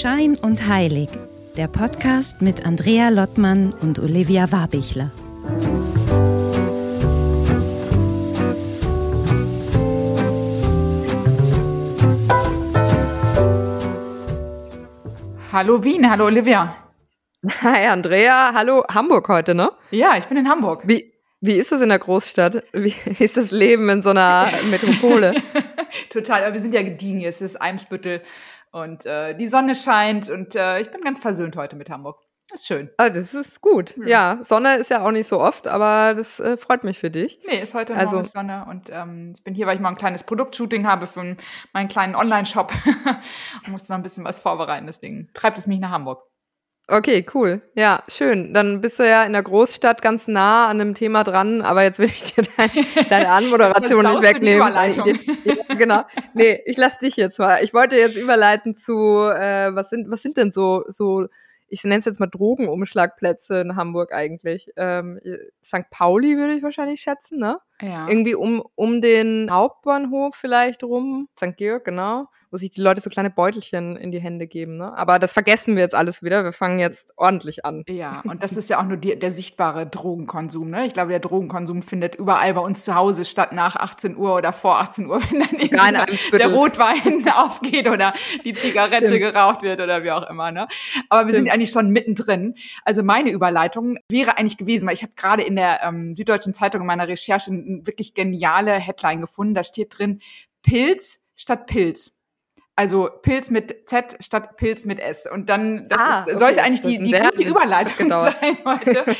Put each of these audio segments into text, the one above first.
Schein und Heilig, der Podcast mit Andrea Lottmann und Olivia Warbichler. Hallo Wien, hallo Olivia. Hi Andrea, hallo Hamburg heute, ne? Ja, ich bin in Hamburg. Wie, wie ist das in der Großstadt? Wie ist das Leben in so einer Metropole? Total, aber wir sind ja gediegen, es ist Eimsbüttel und äh, die Sonne scheint und äh, ich bin ganz versöhnt heute mit Hamburg. Das ist schön. Ah, das ist gut. Hm. Ja, Sonne ist ja auch nicht so oft, aber das äh, freut mich für dich. Nee, ist heute also, ist Sonne und ähm, ich bin hier, weil ich mal ein kleines Produktshooting habe für meinen kleinen Online-Shop und musste noch ein bisschen was vorbereiten. Deswegen treibt es mich nach Hamburg. Okay, cool. Ja, schön. Dann bist du ja in der Großstadt ganz nah an dem Thema dran, aber jetzt will ich dir dein, deine Anmoderation nicht wegnehmen. Ja, genau. Nee, ich lass dich jetzt mal. Ich wollte jetzt überleiten zu, äh, was sind, was sind denn so, so, ich nenne es jetzt mal Drogenumschlagplätze in Hamburg eigentlich. Ähm, St. Pauli würde ich wahrscheinlich schätzen, ne? Ja. Irgendwie um, um den Hauptbahnhof vielleicht rum. St. Georg, genau wo sich die Leute so kleine Beutelchen in die Hände geben. Ne? Aber das vergessen wir jetzt alles wieder. Wir fangen jetzt ordentlich an. Ja, und das ist ja auch nur die, der sichtbare Drogenkonsum. Ne? Ich glaube, der Drogenkonsum findet überall bei uns zu Hause statt nach 18 Uhr oder vor 18 Uhr, wenn dann der Rotwein aufgeht oder die Zigarette Stimmt. geraucht wird oder wie auch immer. Ne? Aber Stimmt. wir sind eigentlich schon mittendrin. Also meine Überleitung wäre eigentlich gewesen, weil ich habe gerade in der ähm, Süddeutschen Zeitung in meiner Recherche eine wirklich geniale Headline gefunden. Da steht drin, Pilz statt Pilz. Also Pilz mit Z statt Pilz mit S. Und dann, das ah, ist, okay. sollte eigentlich die, die gute Überleitung sein heute.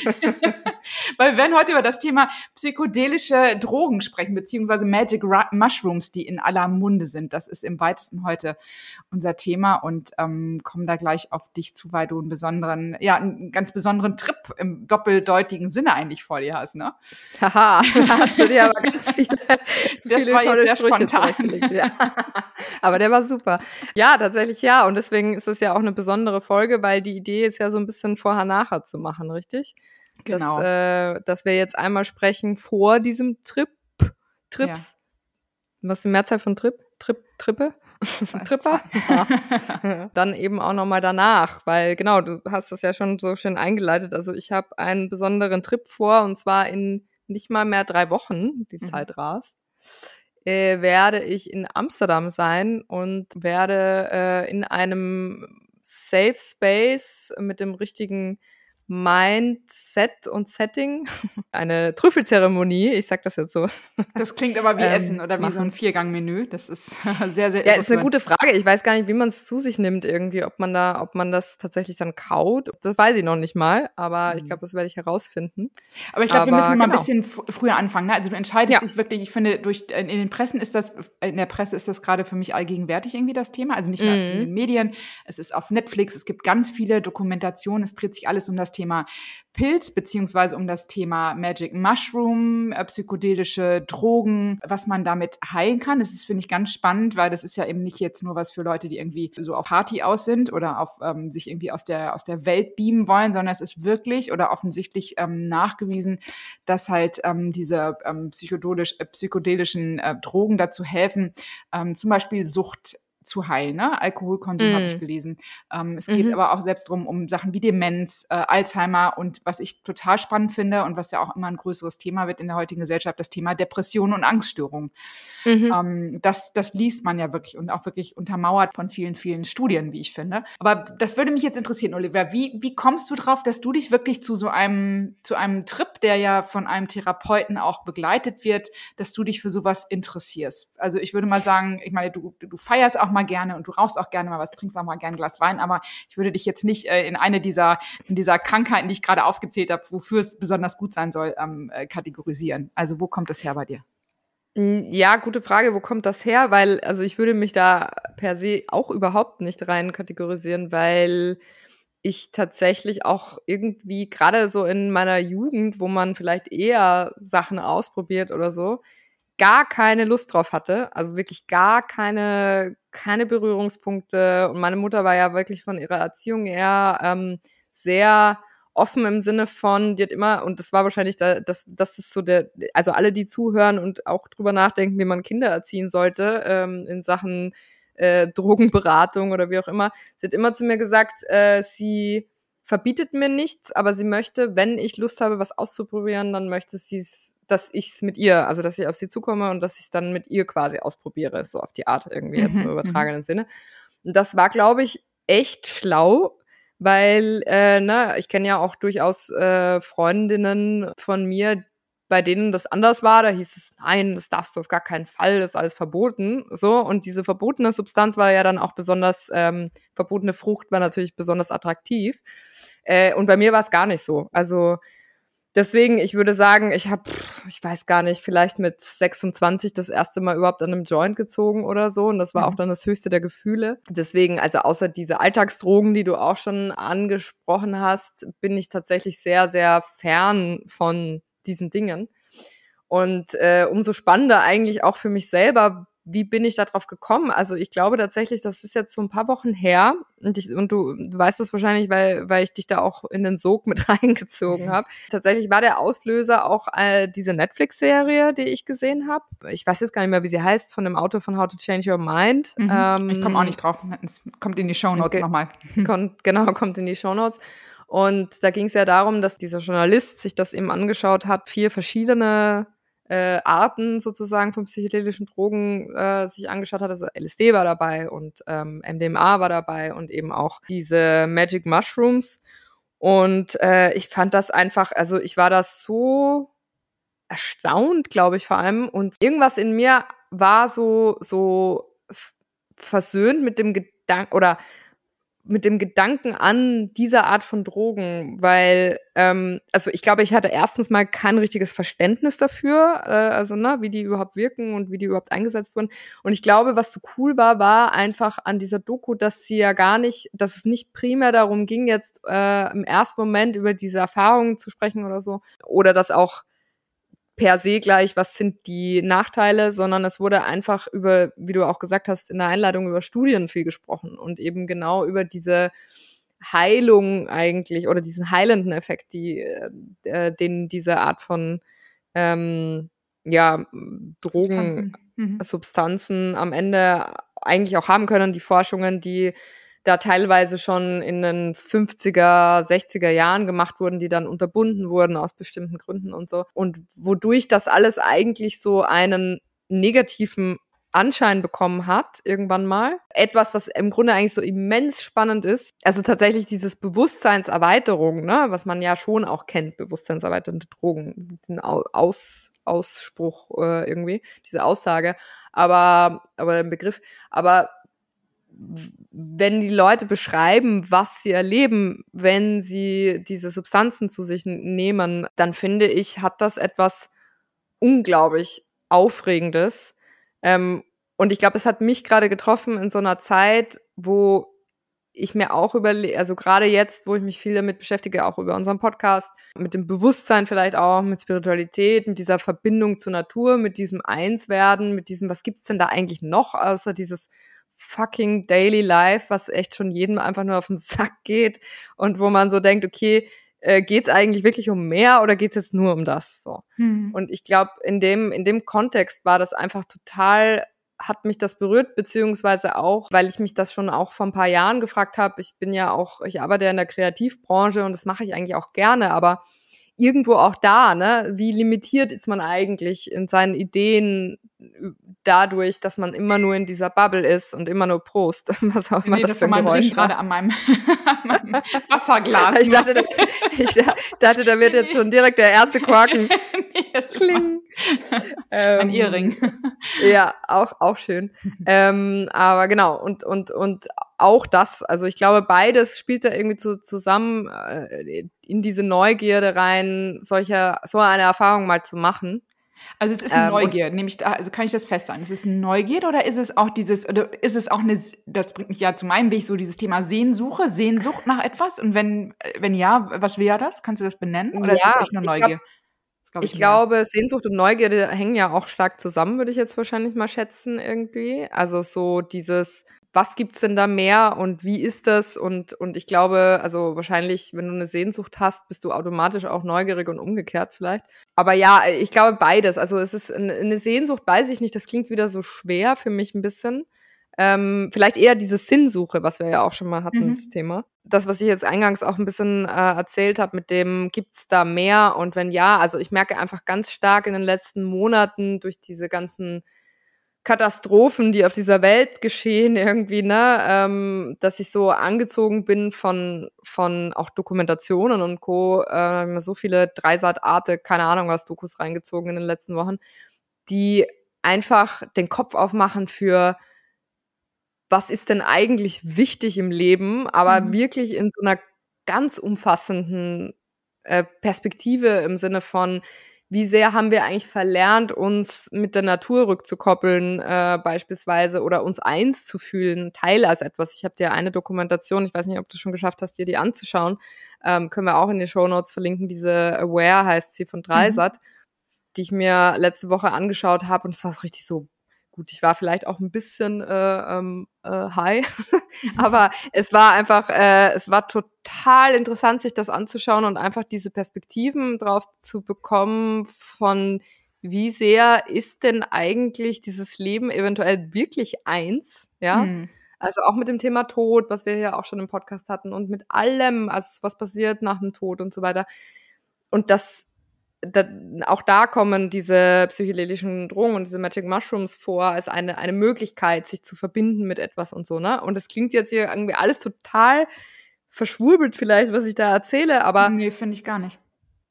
Weil wir werden heute über das Thema psychedelische Drogen sprechen, beziehungsweise Magic Mushrooms, die in aller Munde sind. Das ist im weitesten heute unser Thema und ähm, kommen da gleich auf dich zu, weil du einen besonderen, ja, einen ganz besonderen Trip im doppeldeutigen Sinne eigentlich vor dir hast, ne? Haha, hast du dir aber ganz viele, viele tolle Sprüche zurechtgelegt. Ja. Aber der war super super. Ja, tatsächlich ja. Und deswegen ist es ja auch eine besondere Folge, weil die Idee ist ja so ein bisschen vorher-nachher zu machen, richtig? Genau. Dass, äh, dass wir jetzt einmal sprechen vor diesem Trip, Trips. Ja. Was ist die Mehrzahl von Trip? Trip, Trippe? Tripper. Ja. Dann eben auch nochmal danach, weil genau, du hast das ja schon so schön eingeleitet. Also ich habe einen besonderen Trip vor und zwar in nicht mal mehr drei Wochen, die mhm. Zeit rast äh, werde ich in Amsterdam sein und werde äh, in einem Safe Space mit dem richtigen Mindset und Setting. Eine Trüffelzeremonie, ich sag das jetzt so. Das klingt aber wie ähm, Essen oder wie machen. so ein Viergangmenü. Das ist sehr, sehr Ja, ist eine gute Frage. Ich weiß gar nicht, wie man es zu sich nimmt irgendwie, ob man da, ob man das tatsächlich dann kaut. Das weiß ich noch nicht mal, aber mhm. ich glaube, das werde ich herausfinden. Aber ich glaube, wir müssen genau. mal ein genau. bisschen früher anfangen. Ne? Also du entscheidest ja. dich wirklich, ich finde, durch in den Pressen ist das, in der Presse ist das gerade für mich allgegenwärtig irgendwie das Thema. Also nicht nur mhm. in den Medien, es ist auf Netflix, es gibt ganz viele Dokumentationen, es dreht sich alles um das Thema Thema Pilz beziehungsweise um das Thema Magic Mushroom, äh, psychedelische Drogen, was man damit heilen kann. Das ist, finde ich, ganz spannend, weil das ist ja eben nicht jetzt nur was für Leute, die irgendwie so auf Party aus sind oder auf ähm, sich irgendwie aus der, aus der Welt beamen wollen, sondern es ist wirklich oder offensichtlich ähm, nachgewiesen, dass halt ähm, diese ähm, psychedelisch, äh, psychedelischen äh, Drogen dazu helfen, ähm, zum Beispiel Sucht zu heilen. Ne? Alkoholkonsum mm. habe ich mhm. gelesen. Ähm, es geht mhm. aber auch selbst drum um Sachen wie Demenz, äh, Alzheimer und was ich total spannend finde und was ja auch immer ein größeres Thema wird in der heutigen Gesellschaft, das Thema Depression und Angststörung. Mhm. Ähm, das, das liest man ja wirklich und auch wirklich untermauert von vielen, vielen Studien, wie ich finde. Aber das würde mich jetzt interessieren, Oliver. Wie, wie kommst du drauf, dass du dich wirklich zu so einem, zu einem Trip, der ja von einem Therapeuten auch begleitet wird, dass du dich für sowas interessierst? Also ich würde mal sagen, ich meine, du, du feierst auch mal mal gerne und du rauchst auch gerne mal was, trinkst auch mal gerne ein Glas Wein, aber ich würde dich jetzt nicht äh, in eine dieser, in dieser Krankheiten, die ich gerade aufgezählt habe, wofür es besonders gut sein soll, ähm, äh, kategorisieren. Also wo kommt das her bei dir? Hm, ja, gute Frage, wo kommt das her? Weil, also ich würde mich da per se auch überhaupt nicht rein kategorisieren, weil ich tatsächlich auch irgendwie, gerade so in meiner Jugend, wo man vielleicht eher Sachen ausprobiert oder so, gar keine Lust drauf hatte. Also wirklich gar keine, keine Berührungspunkte. Und meine Mutter war ja wirklich von ihrer Erziehung eher ähm, sehr offen im Sinne von, die hat immer, und das war wahrscheinlich, da, das, das ist so der, also alle, die zuhören und auch drüber nachdenken, wie man Kinder erziehen sollte, ähm, in Sachen äh, Drogenberatung oder wie auch immer. Sie hat immer zu mir gesagt, äh, sie verbietet mir nichts, aber sie möchte, wenn ich Lust habe, was auszuprobieren, dann möchte sie es, dass ich es mit ihr, also dass ich auf sie zukomme und dass ich es dann mit ihr quasi ausprobiere, so auf die Art irgendwie jetzt im mhm, übertragenen mhm. Sinne. Und das war, glaube ich, echt schlau, weil, äh, ne, ich kenne ja auch durchaus äh, Freundinnen von mir, bei denen das anders war, da hieß es, nein, das darfst du auf gar keinen Fall, das ist alles verboten. So, und diese verbotene Substanz war ja dann auch besonders, ähm, verbotene Frucht war natürlich besonders attraktiv. Äh, und bei mir war es gar nicht so. Also deswegen, ich würde sagen, ich habe, ich weiß gar nicht, vielleicht mit 26 das erste Mal überhaupt an einem Joint gezogen oder so. Und das war mhm. auch dann das höchste der Gefühle. Deswegen, also außer diese Alltagsdrogen, die du auch schon angesprochen hast, bin ich tatsächlich sehr, sehr fern von diesen Dingen. Und äh, umso spannender eigentlich auch für mich selber, wie bin ich darauf gekommen? Also ich glaube tatsächlich, das ist jetzt so ein paar Wochen her und, ich, und du, du weißt das wahrscheinlich, weil, weil ich dich da auch in den Sog mit reingezogen habe. Tatsächlich war der Auslöser auch äh, diese Netflix-Serie, die ich gesehen habe. Ich weiß jetzt gar nicht mehr, wie sie heißt, von dem Autor von How to Change Your Mind. Mhm. Ähm, ich komme auch nicht drauf. Es kommt in die Show Notes okay. nochmal. Kommt, genau, kommt in die Show Notes. Und da ging es ja darum, dass dieser Journalist sich das eben angeschaut hat, vier verschiedene äh, Arten sozusagen von psychedelischen Drogen äh, sich angeschaut hat. Also LSD war dabei und ähm, MDMA war dabei und eben auch diese Magic Mushrooms. Und äh, ich fand das einfach, also ich war das so erstaunt, glaube ich vor allem. Und irgendwas in mir war so so versöhnt mit dem Gedanken oder mit dem Gedanken an dieser Art von Drogen, weil, ähm, also ich glaube, ich hatte erstens mal kein richtiges Verständnis dafür, äh, also ne, wie die überhaupt wirken und wie die überhaupt eingesetzt wurden. Und ich glaube, was so cool war, war einfach an dieser Doku, dass sie ja gar nicht, dass es nicht primär darum ging, jetzt äh, im ersten Moment über diese Erfahrungen zu sprechen oder so, oder dass auch per se gleich, was sind die Nachteile, sondern es wurde einfach über, wie du auch gesagt hast, in der Einladung über Studien viel gesprochen und eben genau über diese Heilung eigentlich oder diesen heilenden Effekt, die, äh, den diese Art von ähm, ja, Drogen, Substanzen. Mhm. Substanzen am Ende eigentlich auch haben können. Die Forschungen, die da teilweise schon in den 50er, 60er Jahren gemacht wurden, die dann unterbunden wurden aus bestimmten Gründen und so. Und wodurch das alles eigentlich so einen negativen Anschein bekommen hat, irgendwann mal. Etwas, was im Grunde eigentlich so immens spannend ist. Also tatsächlich dieses Bewusstseinserweiterung, ne, was man ja schon auch kennt, bewusstseinserweiternde Drogen, ein Aus, Ausspruch äh, irgendwie, diese Aussage, aber, aber der Begriff. Aber wenn die Leute beschreiben, was sie erleben, wenn sie diese Substanzen zu sich nehmen, dann finde ich, hat das etwas unglaublich Aufregendes. Ähm, und ich glaube, es hat mich gerade getroffen in so einer Zeit, wo ich mir auch überlege, also gerade jetzt, wo ich mich viel damit beschäftige, auch über unseren Podcast, mit dem Bewusstsein vielleicht auch, mit Spiritualität, mit dieser Verbindung zur Natur, mit diesem Einswerden, mit diesem, was gibt's denn da eigentlich noch, außer dieses fucking Daily Life, was echt schon jedem einfach nur auf den Sack geht und wo man so denkt, okay, äh, geht es eigentlich wirklich um mehr oder geht es jetzt nur um das? So. Mhm. Und ich glaube, in dem, in dem Kontext war das einfach total, hat mich das berührt, beziehungsweise auch, weil ich mich das schon auch vor ein paar Jahren gefragt habe. Ich bin ja auch, ich arbeite ja in der Kreativbranche und das mache ich eigentlich auch gerne, aber irgendwo auch da, ne? Wie limitiert ist man eigentlich in seinen Ideen dadurch, dass man immer nur in dieser Bubble ist und immer nur Prost, was auch immer nee, das, das für ein Geräusch gerade an meinem, meinem Wasserglas. Ich dachte, da, ich dachte, da wird jetzt schon direkt der erste Quaken. nee, das Kling. ähm, ein Ehering. Ja, auch auch schön. ähm, aber genau und und und auch das, also ich glaube, beides spielt da irgendwie zu, zusammen äh, in diese Neugierde rein, solche, so eine Erfahrung mal zu machen. Also es ist ähm, Neugier, nehme ich da, also kann ich das festhalten. Ist es Neugier oder ist es auch dieses, oder ist es auch eine, das bringt mich ja zu meinem Weg, so dieses Thema Sehnsuche, Sehnsucht nach etwas? Und wenn, wenn ja, was wäre das? Kannst du das benennen? Oder ja, ist es echt nur Neugier? Ich, glaub, ich, ich glaube, Sehnsucht und Neugierde hängen ja auch stark zusammen, würde ich jetzt wahrscheinlich mal schätzen irgendwie. Also so dieses, was gibt's denn da mehr und wie ist das? Und, und ich glaube, also wahrscheinlich, wenn du eine Sehnsucht hast, bist du automatisch auch neugierig und umgekehrt vielleicht. Aber ja, ich glaube beides. Also es ist eine Sehnsucht, weiß ich nicht, das klingt wieder so schwer für mich ein bisschen. Ähm, vielleicht eher diese Sinnsuche, was wir ja auch schon mal hatten, mhm. das Thema. Das, was ich jetzt eingangs auch ein bisschen äh, erzählt habe, mit dem gibt's da mehr und wenn ja, also ich merke einfach ganz stark in den letzten Monaten durch diese ganzen Katastrophen, die auf dieser Welt geschehen, irgendwie, ne, ähm, dass ich so angezogen bin von, von auch Dokumentationen und Co. Äh, so viele Dreisat Arte, keine Ahnung was, Dokus reingezogen in den letzten Wochen, die einfach den Kopf aufmachen für was ist denn eigentlich wichtig im Leben, aber mhm. wirklich in so einer ganz umfassenden äh, Perspektive im Sinne von, wie sehr haben wir eigentlich verlernt, uns mit der Natur rückzukoppeln, äh, beispielsweise, oder uns eins zu fühlen, Teil als etwas. Ich habe dir eine Dokumentation, ich weiß nicht, ob du schon geschafft hast, dir die anzuschauen, ähm, können wir auch in den Show Notes verlinken. Diese Aware heißt sie von Dreisat, mhm. die ich mir letzte Woche angeschaut habe und es war so richtig so gut, ich war vielleicht auch ein bisschen äh, ähm, äh, high, aber es war einfach, äh, es war total interessant, sich das anzuschauen und einfach diese Perspektiven drauf zu bekommen von wie sehr ist denn eigentlich dieses Leben eventuell wirklich eins, ja? Mhm. Also auch mit dem Thema Tod, was wir ja auch schon im Podcast hatten und mit allem, also was passiert nach dem Tod und so weiter. Und das da, auch da kommen diese psychedelischen Drogen und diese Magic Mushrooms vor als eine, eine Möglichkeit, sich zu verbinden mit etwas und so, ne? Und das klingt jetzt hier irgendwie alles total verschwurbelt vielleicht, was ich da erzähle, aber. Nee, finde ich gar nicht.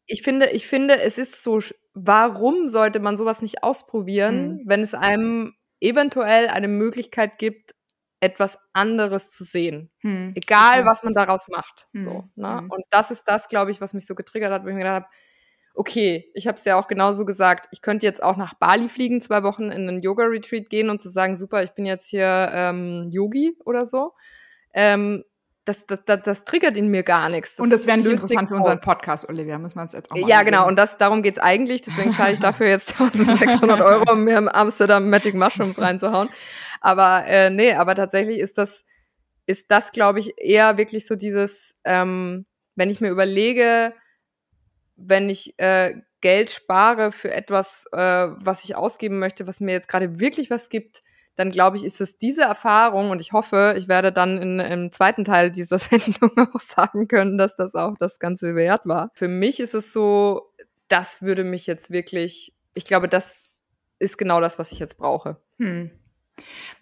Ich finde, ich finde, es ist so, warum sollte man sowas nicht ausprobieren, mhm. wenn es einem eventuell eine Möglichkeit gibt, etwas anderes zu sehen. Hm. Egal, was man daraus macht. Hm. So, ne? Hm. Und das ist das, glaube ich, was mich so getriggert hat, wo ich mir gedacht habe, okay, ich habe es ja auch genauso gesagt, ich könnte jetzt auch nach Bali fliegen, zwei Wochen in einen Yoga-Retreat gehen und zu sagen, super, ich bin jetzt hier ähm, Yogi oder so. Ähm, das, das, das, das triggert in mir gar nichts. Das und das wäre nicht interessant für unseren Podcast, Olivia, müssen wir uns jetzt auch mal Ja, genau, und das, darum geht's eigentlich. Deswegen zahle ich dafür jetzt 1600 Euro, um mir im Amsterdam Magic Mushrooms reinzuhauen. Aber äh, nee, aber tatsächlich ist das, ist das, glaube ich, eher wirklich so dieses, ähm, wenn ich mir überlege, wenn ich äh, Geld spare für etwas, äh, was ich ausgeben möchte, was mir jetzt gerade wirklich was gibt, dann glaube ich, ist es diese Erfahrung und ich hoffe, ich werde dann in, im zweiten Teil dieser Sendung auch sagen können, dass das auch das Ganze wert war. Für mich ist es so, das würde mich jetzt wirklich, ich glaube, das ist genau das, was ich jetzt brauche. Hm.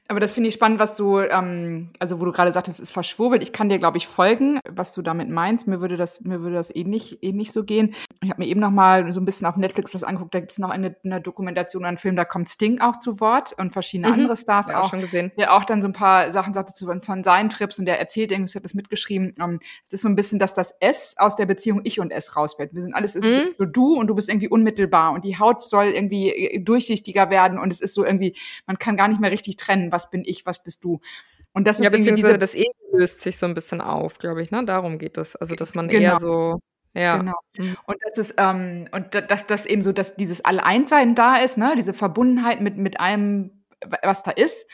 Aber das finde ich spannend, was du, ähm, also wo du gerade sagtest, es ist verschwurbelt. Ich kann dir, glaube ich, folgen, was du damit meinst. Mir würde das, mir würde das ähnlich, eh ähnlich eh so gehen. Ich habe mir eben noch mal so ein bisschen auf Netflix was angeguckt. Da gibt es noch eine, eine Dokumentation, einen Film, da kommt Sting auch zu Wort und verschiedene mhm. andere Stars ja, auch. schon gesehen. Der auch dann so ein paar Sachen sagte zu von seinen Trips und der erzählt irgendwas, hat das mitgeschrieben. Ähm, es ist so ein bisschen, dass das S aus der Beziehung Ich und S rausfällt. Wir sind alles, es mhm. ist so du und du bist irgendwie unmittelbar und die Haut soll irgendwie durchsichtiger werden und es ist so irgendwie, man kann gar nicht mehr richtig trennen, was bin ich, was bist du. Und das ist ja, beziehungsweise das Ego löst sich so ein bisschen auf, glaube ich, ne? Darum geht es. Also, dass man genau. eher so ja. Genau. Mhm. Und das ist, ähm, und dass das eben so, dass dieses Alleinssein da ist, ne, diese Verbundenheit mit, mit allem, was da ist.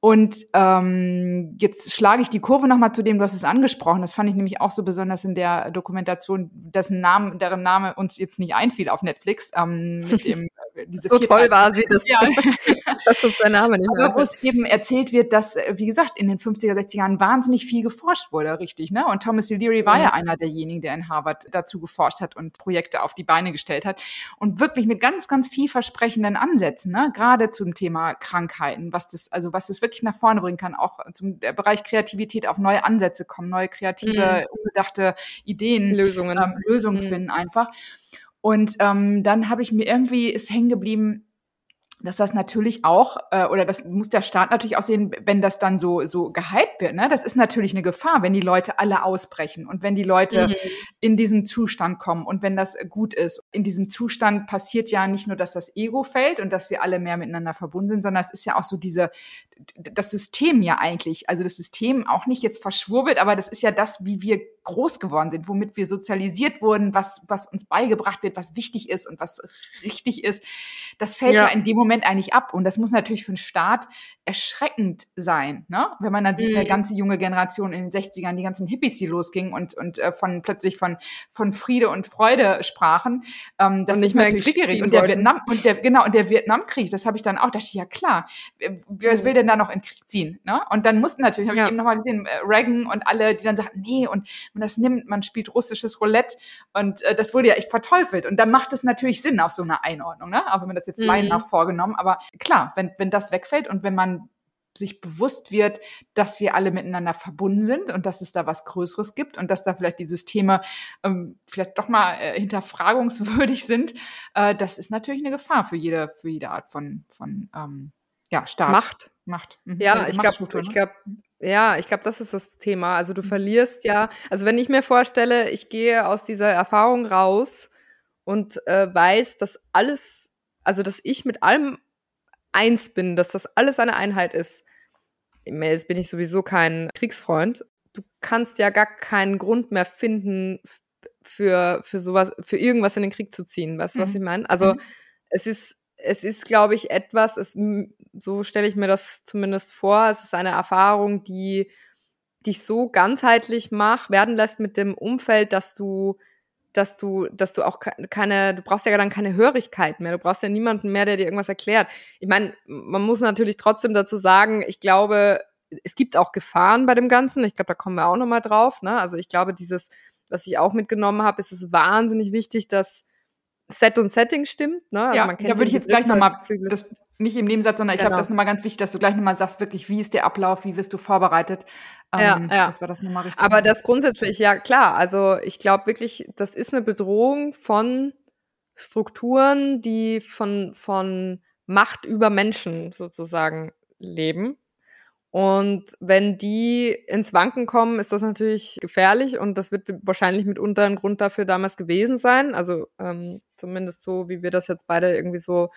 Und ähm, jetzt schlage ich die Kurve nochmal zu dem, du hast es angesprochen. Das fand ich nämlich auch so besonders in der Dokumentation, dessen Namen, deren Name uns jetzt nicht einfiel auf Netflix, ähm, mit dem diese so toll war sie, dass, ja. dass uns der Name nicht Aber wo es eben erzählt wird, dass, äh, wie gesagt, in den 50er, 60er Jahren wahnsinnig viel geforscht wurde, richtig, ne? Und Thomas Leary war mhm. ja einer derjenigen, der in Harvard dazu geforscht hat und Projekte auf die Beine gestellt hat und wirklich mit ganz, ganz vielversprechenden Ansätzen, ne? Gerade zum Thema Krankheiten, was das, also was das wirklich nach vorne bringen kann, auch zum Bereich Kreativität auf neue Ansätze kommen, neue kreative, mhm. unbedachte Ideen, Lösungen, ähm, Lösungen mhm. finden einfach. Und ähm, dann habe ich mir irgendwie ist hängen geblieben, dass das natürlich auch, äh, oder das muss der Staat natürlich auch sehen, wenn das dann so, so gehypt wird. Ne? Das ist natürlich eine Gefahr, wenn die Leute alle ausbrechen und wenn die Leute mhm. in diesen Zustand kommen und wenn das gut ist. In diesem Zustand passiert ja nicht nur, dass das Ego fällt und dass wir alle mehr miteinander verbunden sind, sondern es ist ja auch so diese, das System ja eigentlich, also das System auch nicht jetzt verschwurbelt, aber das ist ja das, wie wir groß geworden sind, womit wir sozialisiert wurden, was, was uns beigebracht wird, was wichtig ist und was richtig ist. Das fällt ja, ja in dem Moment eigentlich ab. Und das muss natürlich für den Staat erschreckend sein, ne? Wenn man dann sieht, mhm. eine ganze junge Generation in den 60ern, die ganzen Hippies, die losgingen und, und äh, von plötzlich von, von Friede und Freude sprachen. Ähm, das und ist natürlich schwierig. Und der Vietnam, und der, genau, und der Vietnamkrieg, das habe ich dann auch, dachte ich, ja klar, wer will denn da noch in Krieg ziehen? Ne? Und dann mussten natürlich, habe ja. ich eben nochmal gesehen, äh, Reagan und alle, die dann sagten, nee, und man das nimmt, man spielt russisches Roulette und äh, das wurde ja echt verteufelt. Und dann macht es natürlich Sinn auf so eine Einordnung, ne? Auch wenn man das jetzt mhm. Laien nach vorgenommen. Aber klar, wenn, wenn das wegfällt und wenn man sich bewusst wird, dass wir alle miteinander verbunden sind und dass es da was Größeres gibt und dass da vielleicht die Systeme ähm, vielleicht doch mal äh, hinterfragungswürdig sind, äh, das ist natürlich eine Gefahr für jede, für jede Art von, von ähm, ja, Staat. Macht. Macht. Mhm. Ja, ich glaube, ich glaube, ja, ich glaube, das ist das Thema. Also du mhm. verlierst ja, also wenn ich mir vorstelle, ich gehe aus dieser Erfahrung raus und äh, weiß, dass alles, also dass ich mit allem eins bin, dass das alles eine Einheit ist, jetzt bin ich sowieso kein Kriegsfreund. Du kannst ja gar keinen Grund mehr finden, für, für sowas, für irgendwas in den Krieg zu ziehen. Weißt du, mhm. was ich meine? Also, mhm. es ist, es ist, glaube ich, etwas, es, so stelle ich mir das zumindest vor, es ist eine Erfahrung, die dich so ganzheitlich mach, werden lässt mit dem Umfeld, dass du dass du, dass du auch keine, du brauchst ja dann keine Hörigkeit mehr, du brauchst ja niemanden mehr, der dir irgendwas erklärt. Ich meine, man muss natürlich trotzdem dazu sagen, ich glaube, es gibt auch Gefahren bei dem Ganzen. Ich glaube, da kommen wir auch nochmal drauf. Ne? Also ich glaube, dieses, was ich auch mitgenommen habe, ist es wahnsinnig wichtig, dass Set und Setting stimmt. Ne? Also ja, da würde ich jetzt gleich nochmal das nicht im Nebensatz, sondern ich genau. glaube, das ist nochmal ganz wichtig, dass du gleich nochmal sagst, wirklich, wie ist der Ablauf, wie wirst du vorbereitet. Ähm, ja, ja. Das war das nochmal richtig. Aber das grundsätzlich, ja klar, also ich glaube wirklich, das ist eine Bedrohung von Strukturen, die von, von Macht über Menschen sozusagen leben. Und wenn die ins Wanken kommen, ist das natürlich gefährlich und das wird wahrscheinlich mitunter ein Grund dafür damals gewesen sein. Also ähm, zumindest so, wie wir das jetzt beide irgendwie so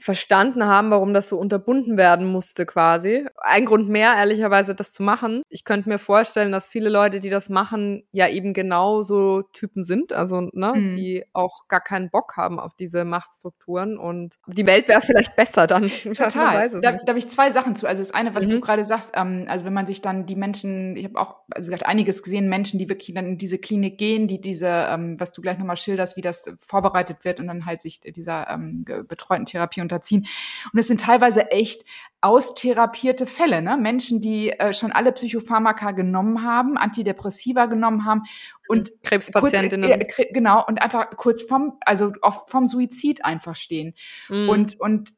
verstanden haben, warum das so unterbunden werden musste quasi. Ein Grund mehr, ehrlicherweise, das zu machen. Ich könnte mir vorstellen, dass viele Leute, die das machen, ja eben genau so Typen sind, also ne, mhm. die auch gar keinen Bock haben auf diese Machtstrukturen und die Welt wäre vielleicht besser dann. Total. Da, da habe ich zwei Sachen zu. Also das eine, was mhm. du gerade sagst, ähm, also wenn man sich dann die Menschen, ich habe auch, also gesagt, einiges gesehen, Menschen, die wirklich dann in diese Klinik gehen, die diese, ähm, was du gleich nochmal schilderst, wie das vorbereitet wird und dann halt sich dieser ähm, betreuten Therapie unterziehen. Und es sind teilweise echt austherapierte Fälle, ne? Menschen, die äh, schon alle Psychopharmaka genommen haben, Antidepressiva genommen haben und Krebspatientinnen. Kurz, äh, genau und einfach kurz vom, also oft vom Suizid einfach stehen. Mhm. Und und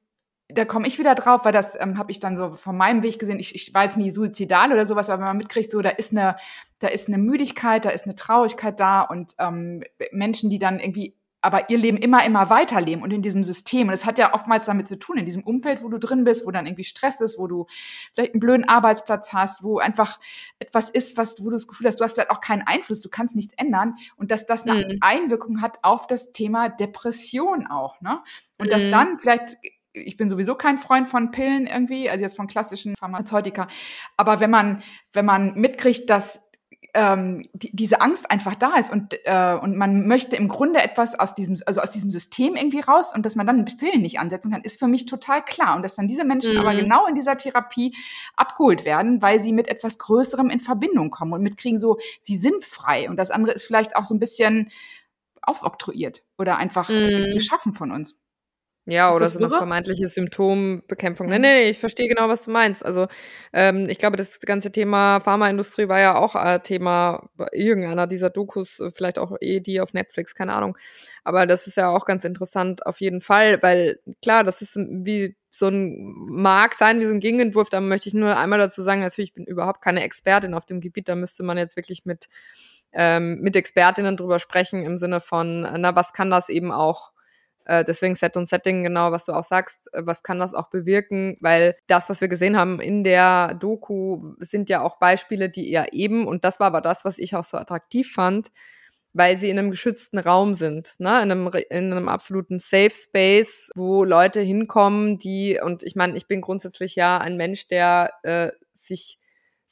da komme ich wieder drauf, weil das ähm, habe ich dann so von meinem Weg gesehen. Ich, ich war jetzt nie suizidal oder sowas, aber wenn man mitkriegt, so da ist eine, da ist eine Müdigkeit, da ist eine Traurigkeit da und ähm, Menschen, die dann irgendwie aber ihr Leben immer, immer weiterleben und in diesem System. Und es hat ja oftmals damit zu tun, in diesem Umfeld, wo du drin bist, wo dann irgendwie Stress ist, wo du vielleicht einen blöden Arbeitsplatz hast, wo einfach etwas ist, was, wo du das Gefühl hast, du hast vielleicht auch keinen Einfluss, du kannst nichts ändern und dass das eine mhm. Einwirkung hat auf das Thema Depression auch, ne? Und mhm. dass dann vielleicht ich bin sowieso kein Freund von Pillen irgendwie, also jetzt von klassischen Pharmazeutika. Aber wenn man, wenn man mitkriegt, dass ähm, die, diese Angst einfach da ist und, äh, und man möchte im Grunde etwas aus diesem, also aus diesem System irgendwie raus und dass man dann mit Pillen nicht ansetzen kann, ist für mich total klar. Und dass dann diese Menschen mhm. aber genau in dieser Therapie abgeholt werden, weil sie mit etwas Größerem in Verbindung kommen und mitkriegen so, sie sind frei. Und das andere ist vielleicht auch so ein bisschen aufoktroyiert oder einfach mhm. geschaffen von uns. Ja, oder so eine vermeintliche Symptombekämpfung. Nee, nee, nee, ich verstehe genau, was du meinst. Also ähm, ich glaube, das ganze Thema Pharmaindustrie war ja auch äh, Thema bei irgendeiner dieser Dokus, äh, vielleicht auch eh die auf Netflix, keine Ahnung. Aber das ist ja auch ganz interessant auf jeden Fall, weil klar, das ist wie so ein, mag sein wie so ein Gegenentwurf, da möchte ich nur einmal dazu sagen, natürlich, ich bin überhaupt keine Expertin auf dem Gebiet, da müsste man jetzt wirklich mit, ähm, mit Expertinnen drüber sprechen im Sinne von, na, was kann das eben auch äh, deswegen Set und Setting, genau, was du auch sagst, äh, was kann das auch bewirken? Weil das, was wir gesehen haben in der Doku, sind ja auch Beispiele, die eher eben, und das war aber das, was ich auch so attraktiv fand, weil sie in einem geschützten Raum sind, ne? in, einem, in einem absoluten Safe Space, wo Leute hinkommen, die, und ich meine, ich bin grundsätzlich ja ein Mensch, der äh, sich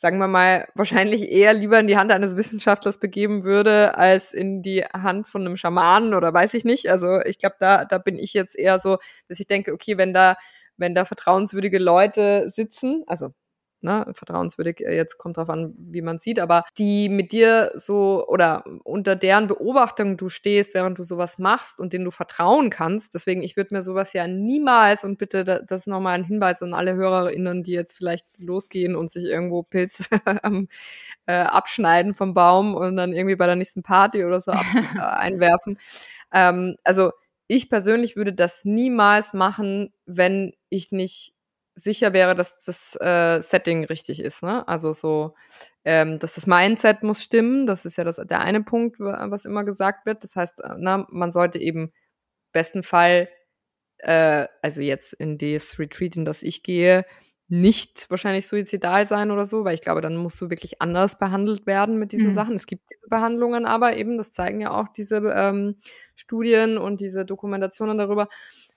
sagen wir mal, wahrscheinlich eher lieber in die Hand eines Wissenschaftlers begeben würde, als in die Hand von einem Schamanen oder weiß ich nicht. Also ich glaube, da, da bin ich jetzt eher so, dass ich denke, okay, wenn da, wenn da vertrauenswürdige Leute sitzen, also ne, vertrauenswürdig, äh, jetzt kommt drauf an, wie man sieht, aber die mit dir so oder unter deren Beobachtung du stehst, während du sowas machst und denen du vertrauen kannst. Deswegen, ich würde mir sowas ja niemals und bitte, das ist nochmal ein Hinweis an alle HörerInnen, die jetzt vielleicht losgehen und sich irgendwo Pilze am äh, Abschneiden vom Baum und dann irgendwie bei der nächsten Party oder so ab, äh, einwerfen. Ähm, also ich persönlich würde das niemals machen, wenn ich nicht sicher wäre, dass das äh, Setting richtig ist. Ne? Also so, ähm, dass das Mindset muss stimmen. Das ist ja das, der eine Punkt, was immer gesagt wird. Das heißt, äh, na, man sollte eben besten Fall, äh, also jetzt in das Retreat, in das ich gehe, nicht wahrscheinlich suizidal sein oder so, weil ich glaube, dann musst du wirklich anders behandelt werden mit diesen mhm. Sachen. Es gibt diese Behandlungen aber eben, das zeigen ja auch diese ähm, Studien und diese Dokumentationen darüber,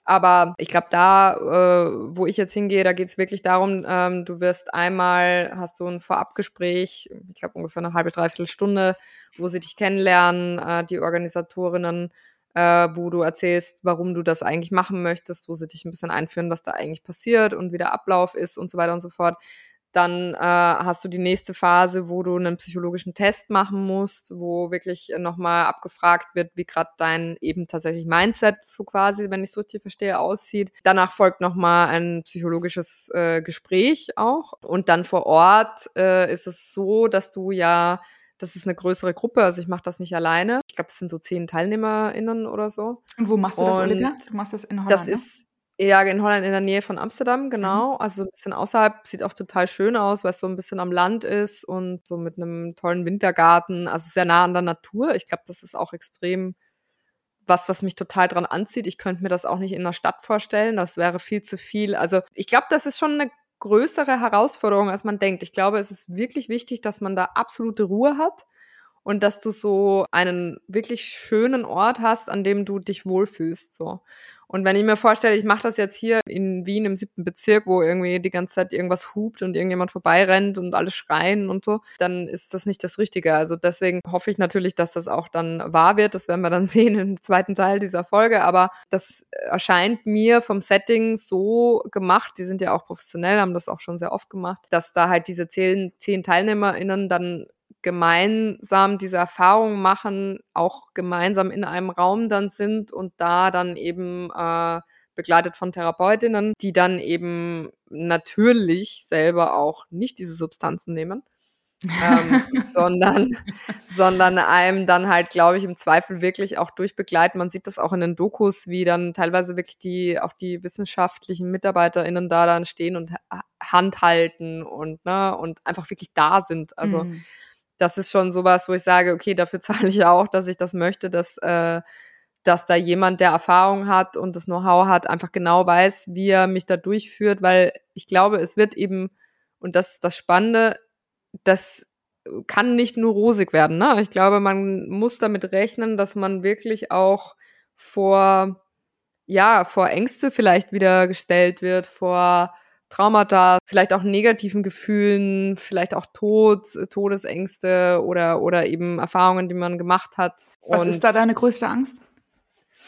aber ich glaube, da, äh, wo ich jetzt hingehe, da geht es wirklich darum, ähm, du wirst einmal, hast du ein Vorabgespräch, ich glaube ungefähr eine halbe, dreiviertel Stunde, wo sie dich kennenlernen, äh, die Organisatorinnen, äh, wo du erzählst, warum du das eigentlich machen möchtest, wo sie dich ein bisschen einführen, was da eigentlich passiert und wie der Ablauf ist und so weiter und so fort. Dann äh, hast du die nächste Phase, wo du einen psychologischen Test machen musst, wo wirklich nochmal abgefragt wird, wie gerade dein eben tatsächlich Mindset so quasi, wenn ich es richtig verstehe, aussieht. Danach folgt nochmal ein psychologisches äh, Gespräch auch. Und dann vor Ort äh, ist es so, dass du ja das ist eine größere Gruppe, also ich mache das nicht alleine. Ich glaube, es sind so zehn TeilnehmerInnen oder so. Und wo machst du das, Olivia? Du machst das in Holland, Das ne? ist ja, in Holland in der Nähe von Amsterdam, genau. Mhm. Also ein bisschen außerhalb, sieht auch total schön aus, weil es so ein bisschen am Land ist und so mit einem tollen Wintergarten, also sehr nah an der Natur. Ich glaube, das ist auch extrem was, was mich total dran anzieht. Ich könnte mir das auch nicht in der Stadt vorstellen. Das wäre viel zu viel. Also ich glaube, das ist schon eine größere Herausforderung, als man denkt. Ich glaube, es ist wirklich wichtig, dass man da absolute Ruhe hat und dass du so einen wirklich schönen Ort hast, an dem du dich wohlfühlst. So. Und wenn ich mir vorstelle, ich mache das jetzt hier in Wien im siebten Bezirk, wo irgendwie die ganze Zeit irgendwas hupt und irgendjemand vorbeirennt und alle schreien und so, dann ist das nicht das Richtige. Also deswegen hoffe ich natürlich, dass das auch dann wahr wird. Das werden wir dann sehen im zweiten Teil dieser Folge. Aber das erscheint mir vom Setting so gemacht, die sind ja auch professionell, haben das auch schon sehr oft gemacht, dass da halt diese zehn, zehn TeilnehmerInnen dann gemeinsam diese Erfahrung machen, auch gemeinsam in einem Raum dann sind und da dann eben äh, begleitet von Therapeutinnen, die dann eben natürlich selber auch nicht diese Substanzen nehmen. ähm, sondern, sondern einem dann halt, glaube ich, im Zweifel wirklich auch durchbegleiten. Man sieht das auch in den Dokus, wie dann teilweise wirklich die, auch die wissenschaftlichen MitarbeiterInnen da dann stehen und Hand halten und, ne, und einfach wirklich da sind. Also, mhm das ist schon sowas, wo ich sage, okay, dafür zahle ich auch, dass ich das möchte, dass, äh, dass da jemand, der Erfahrung hat und das Know-how hat, einfach genau weiß, wie er mich da durchführt, weil ich glaube, es wird eben, und das ist das Spannende, das kann nicht nur rosig werden. Ne? Ich glaube, man muss damit rechnen, dass man wirklich auch vor, ja, vor Ängste vielleicht wieder gestellt wird, vor Traumata, vielleicht auch negativen Gefühlen, vielleicht auch Tod, Todesängste oder, oder eben Erfahrungen, die man gemacht hat. Was Und ist da deine größte Angst?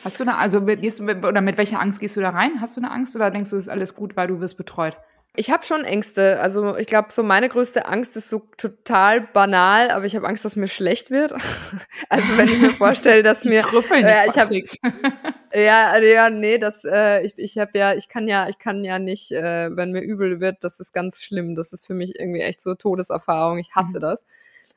Hast du eine, also gehst du, oder mit welcher Angst gehst du da rein? Hast du eine Angst oder denkst du, ist alles gut, weil du wirst betreut? Ich habe schon Ängste. Also ich glaube, so meine größte Angst ist so total banal, aber ich habe Angst, dass mir schlecht wird. also wenn ich mir vorstelle, dass mir äh, ich habe ja ja nee, das äh, ich ich habe ja ich kann ja ich kann ja nicht, äh, wenn mir übel wird, das ist ganz schlimm. Das ist für mich irgendwie echt so Todeserfahrung. Ich hasse mhm. das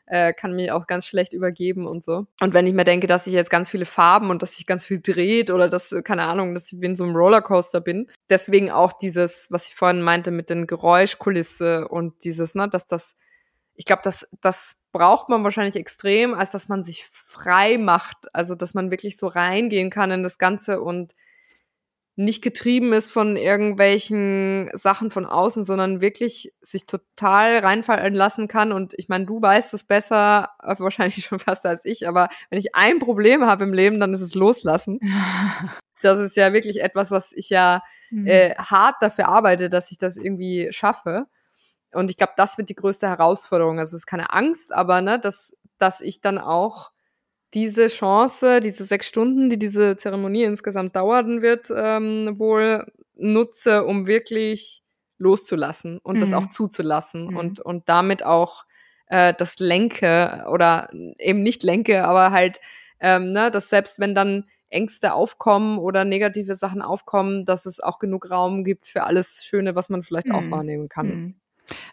äh, kann mich auch ganz schlecht übergeben und so. Und wenn ich mir denke, dass ich jetzt ganz viele Farben und dass sich ganz viel dreht oder dass, keine Ahnung, dass ich wie in so einem Rollercoaster bin. Deswegen auch dieses, was ich vorhin meinte mit den Geräuschkulisse und dieses, ne, dass das, ich glaube, das, das braucht man wahrscheinlich extrem, als dass man sich frei macht. Also, dass man wirklich so reingehen kann in das Ganze und nicht getrieben ist von irgendwelchen Sachen von außen, sondern wirklich sich total reinfallen lassen kann. Und ich meine, du weißt es besser, äh, wahrscheinlich schon fast als ich, aber wenn ich ein Problem habe im Leben, dann ist es loslassen. das ist ja wirklich etwas, was ich ja mhm. äh, hart dafür arbeite, dass ich das irgendwie schaffe. Und ich glaube, das wird die größte Herausforderung. Also es ist keine Angst, aber ne, dass, dass ich dann auch diese Chance, diese sechs Stunden, die diese Zeremonie insgesamt dauern wird, ähm, wohl nutze, um wirklich loszulassen und mhm. das auch zuzulassen mhm. und, und damit auch äh, das Lenke oder eben nicht Lenke, aber halt, ähm, ne, dass selbst wenn dann Ängste aufkommen oder negative Sachen aufkommen, dass es auch genug Raum gibt für alles Schöne, was man vielleicht mhm. auch wahrnehmen kann.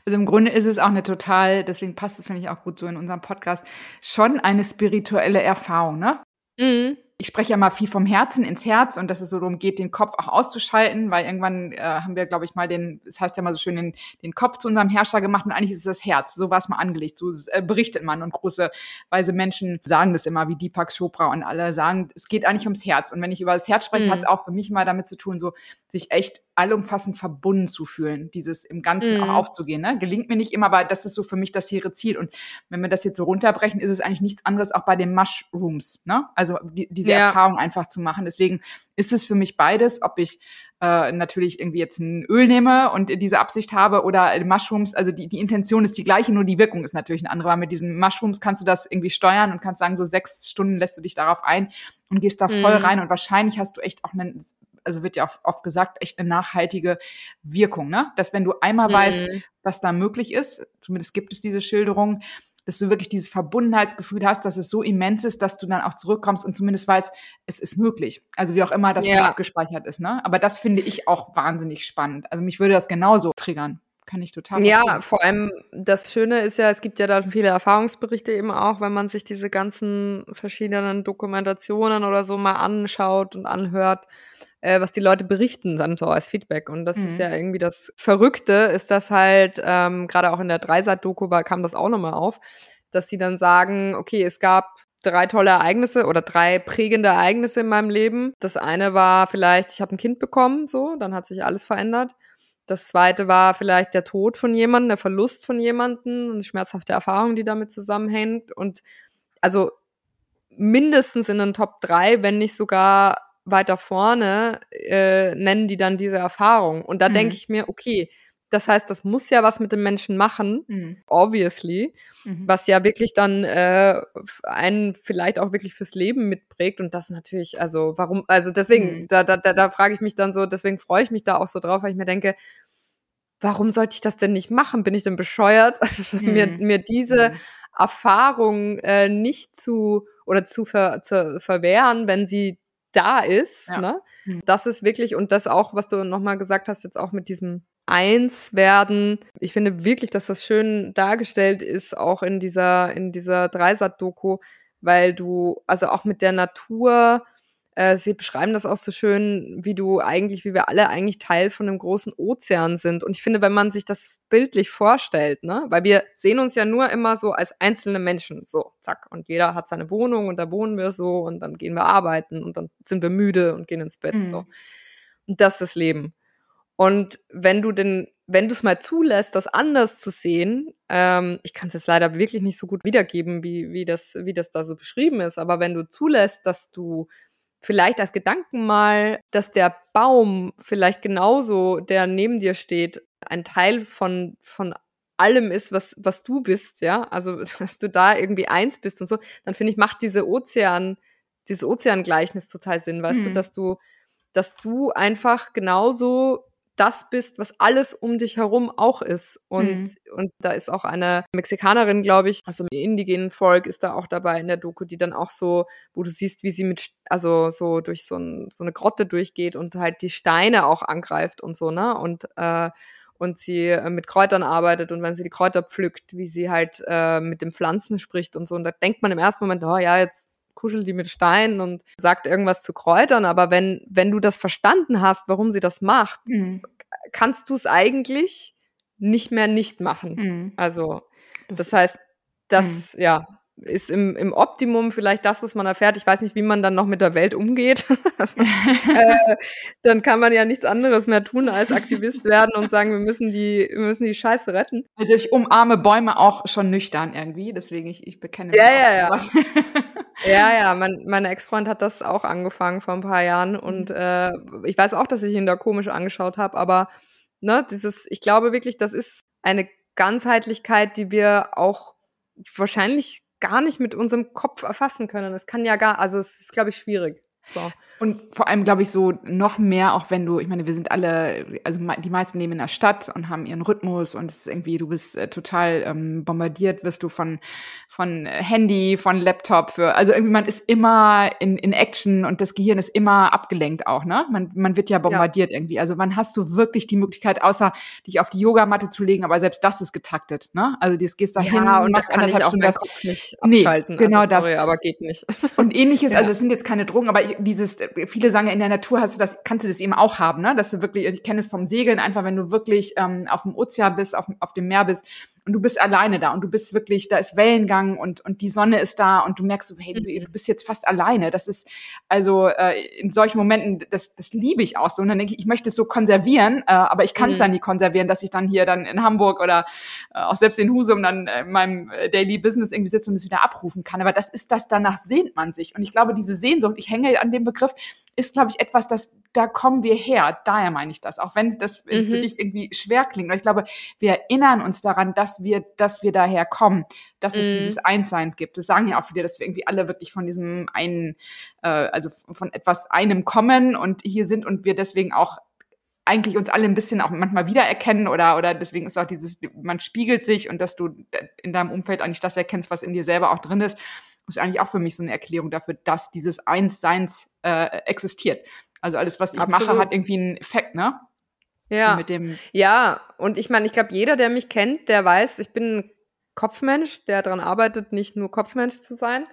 Also im Grunde ist es auch eine total, deswegen passt es, finde ich, auch gut so in unserem Podcast, schon eine spirituelle Erfahrung, ne? Mhm ich spreche ja mal viel vom Herzen ins Herz und dass es so darum geht, den Kopf auch auszuschalten, weil irgendwann äh, haben wir, glaube ich, mal den, das heißt ja mal so schön, den, den Kopf zu unserem Herrscher gemacht und eigentlich ist es das Herz. So war es mal angelegt, so äh, berichtet man und große, weise Menschen sagen das immer, wie Deepak Chopra und alle sagen, es geht eigentlich ums Herz. Und wenn ich über das Herz spreche, mhm. hat es auch für mich mal damit zu tun, so sich echt allumfassend verbunden zu fühlen, dieses im Ganzen mm. auch mhm. aufzugehen. Ne? Gelingt mir nicht immer, aber das ist so für mich das hehre Ziel. Und wenn wir das jetzt so runterbrechen, ist es eigentlich nichts anderes auch bei den Mushrooms. Ne? Also die, diese ja. Erfahrung einfach zu machen. Deswegen ist es für mich beides, ob ich äh, natürlich irgendwie jetzt ein Öl nehme und diese Absicht habe oder Mushrooms, also die, die Intention ist die gleiche, nur die Wirkung ist natürlich eine andere. Aber mit diesen Mushrooms kannst du das irgendwie steuern und kannst sagen, so sechs Stunden lässt du dich darauf ein und gehst da voll mm. rein und wahrscheinlich hast du echt auch einen also wird ja oft, oft gesagt, echt eine nachhaltige Wirkung, ne? Dass wenn du einmal mhm. weißt, was da möglich ist, zumindest gibt es diese Schilderung, dass du wirklich dieses Verbundenheitsgefühl hast, dass es so immens ist, dass du dann auch zurückkommst und zumindest weißt, es ist möglich. Also wie auch immer das ja. abgespeichert ist, ne? Aber das finde ich auch wahnsinnig spannend. Also mich würde das genauso triggern kann ich total Ja, verstehen. vor allem das Schöne ist ja, es gibt ja da viele Erfahrungsberichte eben auch, wenn man sich diese ganzen verschiedenen Dokumentationen oder so mal anschaut und anhört, äh, was die Leute berichten dann so als Feedback. Und das mhm. ist ja irgendwie das Verrückte, ist das halt, ähm, gerade auch in der Dreisat-Doku kam das auch nochmal auf, dass die dann sagen, okay, es gab drei tolle Ereignisse oder drei prägende Ereignisse in meinem Leben. Das eine war vielleicht, ich habe ein Kind bekommen, so, dann hat sich alles verändert. Das zweite war vielleicht der Tod von jemandem, der Verlust von jemandem, eine schmerzhafte Erfahrung, die damit zusammenhängt. Und also mindestens in den Top drei, wenn nicht sogar weiter vorne, äh, nennen die dann diese Erfahrung. Und da mhm. denke ich mir, okay, das heißt, das muss ja was mit dem Menschen machen, mhm. obviously, mhm. was ja wirklich dann äh, einen vielleicht auch wirklich fürs Leben mitprägt. Und das natürlich, also warum, also deswegen, mhm. da, da, da, da frage ich mich dann so, deswegen freue ich mich da auch so drauf, weil ich mir denke, warum sollte ich das denn nicht machen? Bin ich denn bescheuert, mir, mhm. mir diese mhm. Erfahrung äh, nicht zu oder zu, ver, zu verwehren, wenn sie da ist. Ja. Ne? Das ist wirklich, und das auch, was du nochmal gesagt hast, jetzt auch mit diesem eins werden. Ich finde wirklich, dass das schön dargestellt ist, auch in dieser, in dieser Dreisat-Doku, weil du, also auch mit der Natur, äh, sie beschreiben das auch so schön, wie du eigentlich, wie wir alle eigentlich Teil von einem großen Ozean sind. Und ich finde, wenn man sich das bildlich vorstellt, ne, weil wir sehen uns ja nur immer so als einzelne Menschen, so, zack, und jeder hat seine Wohnung und da wohnen wir so und dann gehen wir arbeiten und dann sind wir müde und gehen ins Bett, mhm. so. Und das ist das Leben. Und wenn du denn, wenn du es mal zulässt, das anders zu sehen, ähm, ich kann es jetzt leider wirklich nicht so gut wiedergeben, wie, wie, das, wie das da so beschrieben ist, aber wenn du zulässt, dass du vielleicht als Gedanken mal, dass der Baum vielleicht genauso, der neben dir steht, ein Teil von, von allem ist, was, was du bist, ja, also dass du da irgendwie eins bist und so, dann finde ich, macht diese Ozean, dieses Ozeangleichnis total Sinn, weißt mhm. du, dass du, dass du einfach genauso das bist, was alles um dich herum auch ist. Und, mhm. und da ist auch eine Mexikanerin, glaube ich, also im indigenen Volk ist da auch dabei in der Doku, die dann auch so, wo du siehst, wie sie mit, also so durch so, ein, so eine Grotte durchgeht und halt die Steine auch angreift und so, ne? Und, äh, und sie äh, mit Kräutern arbeitet und wenn sie die Kräuter pflückt, wie sie halt äh, mit den Pflanzen spricht und so. Und da denkt man im ersten Moment, oh ja, jetzt kuschelt die mit Steinen und sagt irgendwas zu Kräutern. Aber wenn, wenn du das verstanden hast, warum sie das macht, mhm. kannst du es eigentlich nicht mehr nicht machen. Mhm. Also, das, das heißt, das, mhm. ja, ist im, im Optimum vielleicht das, was man erfährt. Ich weiß nicht, wie man dann noch mit der Welt umgeht. also, äh, dann kann man ja nichts anderes mehr tun, als Aktivist werden und sagen, wir müssen die, wir müssen die Scheiße retten. Also ich umarme Bäume auch schon nüchtern irgendwie, deswegen ich, ich bekenne mich ja, ja, ja. Ja, ja, mein, mein Ex-Freund hat das auch angefangen vor ein paar Jahren und mhm. äh, ich weiß auch, dass ich ihn da komisch angeschaut habe, aber ne, dieses, ich glaube wirklich, das ist eine Ganzheitlichkeit, die wir auch wahrscheinlich gar nicht mit unserem Kopf erfassen können. Es kann ja gar, also es ist, glaube ich, schwierig. So. Und vor allem, glaube ich, so noch mehr, auch wenn du, ich meine, wir sind alle, also die meisten leben in der Stadt und haben ihren Rhythmus und es ist irgendwie, du bist äh, total ähm, bombardiert, wirst du von, von Handy, von Laptop für, also irgendwie man ist immer in, in Action und das Gehirn ist immer abgelenkt auch, ne? Man, man wird ja bombardiert ja. irgendwie. Also wann hast du wirklich die Möglichkeit, außer dich auf die Yogamatte zu legen, aber selbst das ist getaktet, ne? Also du gehst da hin ja, und das kann ich auch meinen Kopf nicht abschalten. Nee, genau also, sorry, das. aber geht nicht. Und ähnliches, ja. also es sind jetzt keine Drogen, aber ich, dieses viele sagen ja, in der Natur hast du das, kannst du das eben auch haben, ne? Dass du wirklich, ich kenne es vom Segeln, einfach wenn du wirklich ähm, auf dem Ozean bist, auf, auf dem Meer bist und du bist alleine da und du bist wirklich, da ist Wellengang und, und die Sonne ist da und du merkst so, hey, du, du bist jetzt fast alleine. Das ist also äh, in solchen Momenten, das, das liebe ich auch so. Und dann denke ich, ich möchte es so konservieren, äh, aber ich kann es mhm. dann nie konservieren, dass ich dann hier dann in Hamburg oder äh, auch selbst in Husum dann in meinem äh, Daily Business irgendwie sitze und es wieder abrufen kann. Aber das ist das, danach sehnt man sich. Und ich glaube, diese Sehnsucht, ich hänge an dem Begriff, ist, glaube ich, etwas, das, da kommen wir her. Daher meine ich das. Auch wenn das mhm. für dich irgendwie schwer klingt. Aber ich glaube, wir erinnern uns daran, dass wir, dass wir daher kommen, dass mhm. es dieses Einssein gibt. Das sagen ja auch viele, dass wir irgendwie alle wirklich von diesem einen, äh, also von etwas einem kommen und hier sind und wir deswegen auch eigentlich uns alle ein bisschen auch manchmal wiedererkennen oder, oder deswegen ist auch dieses, man spiegelt sich und dass du in deinem Umfeld eigentlich das erkennst, was in dir selber auch drin ist ist eigentlich auch für mich so eine Erklärung dafür, dass dieses Einsseins äh, existiert. Also alles, was ich Absolut. mache, hat irgendwie einen Effekt, ne? Ja. Mit dem ja, und ich meine, ich glaube, jeder, der mich kennt, der weiß, ich bin ein Kopfmensch, der daran arbeitet, nicht nur Kopfmensch zu sein.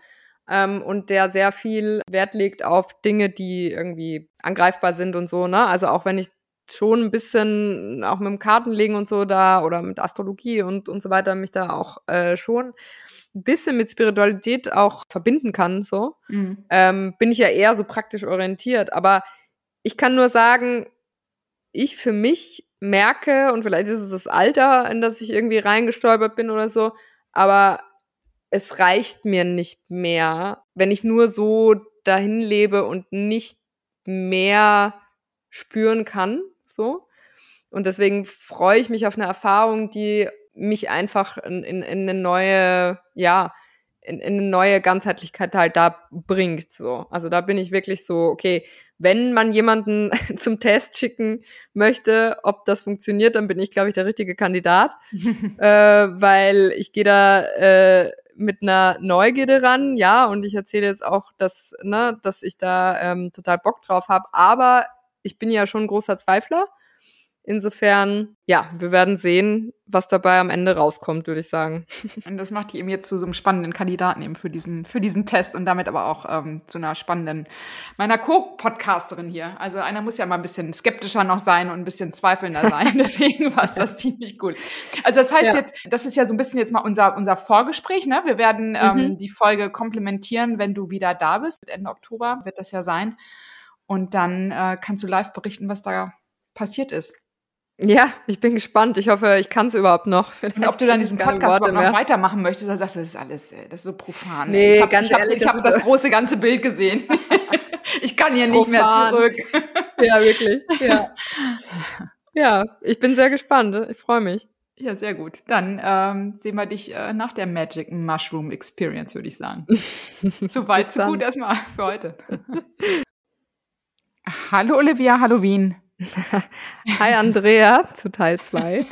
Ähm, und der sehr viel Wert legt auf Dinge, die irgendwie angreifbar sind und so, ne? Also auch wenn ich schon ein bisschen auch mit dem Kartenlegen und so da oder mit Astrologie und, und so weiter mich da auch äh, schon ein bisschen mit Spiritualität auch verbinden kann, so, mhm. ähm, bin ich ja eher so praktisch orientiert. Aber ich kann nur sagen, ich für mich merke, und vielleicht ist es das Alter, in das ich irgendwie reingestolpert bin oder so, aber es reicht mir nicht mehr, wenn ich nur so dahin lebe und nicht mehr spüren kann, so. Und deswegen freue ich mich auf eine Erfahrung, die mich einfach in, in, in eine neue, ja, in, in eine neue Ganzheitlichkeit halt da bringt. So. Also da bin ich wirklich so, okay, wenn man jemanden zum Test schicken möchte, ob das funktioniert, dann bin ich, glaube ich, der richtige Kandidat. äh, weil ich gehe da äh, mit einer Neugierde ran, ja, und ich erzähle jetzt auch, dass, ne, dass ich da ähm, total Bock drauf habe, aber ich bin ja schon ein großer Zweifler. Insofern, ja, wir werden sehen, was dabei am Ende rauskommt, würde ich sagen. Und das macht die eben jetzt zu so einem spannenden Kandidaten eben für diesen, für diesen Test und damit aber auch ähm, zu einer spannenden, meiner Co-Podcasterin hier. Also einer muss ja mal ein bisschen skeptischer noch sein und ein bisschen zweifelnder sein. Deswegen war es das ziemlich gut. Also das heißt ja. jetzt, das ist ja so ein bisschen jetzt mal unser, unser Vorgespräch, ne? Wir werden ähm, mhm. die Folge komplementieren, wenn du wieder da bist. Ende Oktober wird das ja sein. Und dann äh, kannst du live berichten, was da passiert ist. Ja, ich bin gespannt. Ich hoffe, ich kann es überhaupt noch. Und ob du dann diesen Podcast überhaupt noch weitermachen möchtest, oder sagst du, das ist alles, äh, das ist so profan. Nee, ich habe ich ehrlich, ich hab das große ganze Bild gesehen. ich kann hier nicht mehr zurück. ja, wirklich. Ja. ja, ich bin sehr gespannt. Ich freue mich. Ja, sehr gut. Dann ähm, sehen wir dich äh, nach der Magic Mushroom Experience, würde ich sagen. so weit, so gut erstmal für heute. hallo Olivia, Halloween. Hi Andrea zu Teil 2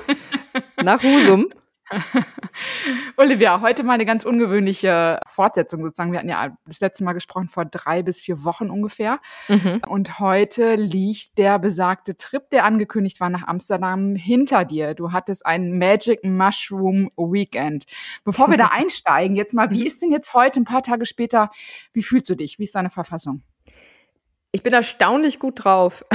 nach Husum. Olivia, heute mal eine ganz ungewöhnliche Fortsetzung sozusagen. Wir hatten ja das letzte Mal gesprochen vor drei bis vier Wochen ungefähr. Mhm. Und heute liegt der besagte Trip, der angekündigt war nach Amsterdam, hinter dir. Du hattest ein Magic Mushroom Weekend. Bevor wir da einsteigen, jetzt mal, wie ist denn jetzt heute, ein paar Tage später, wie fühlst du dich? Wie ist deine Verfassung? Ich bin erstaunlich gut drauf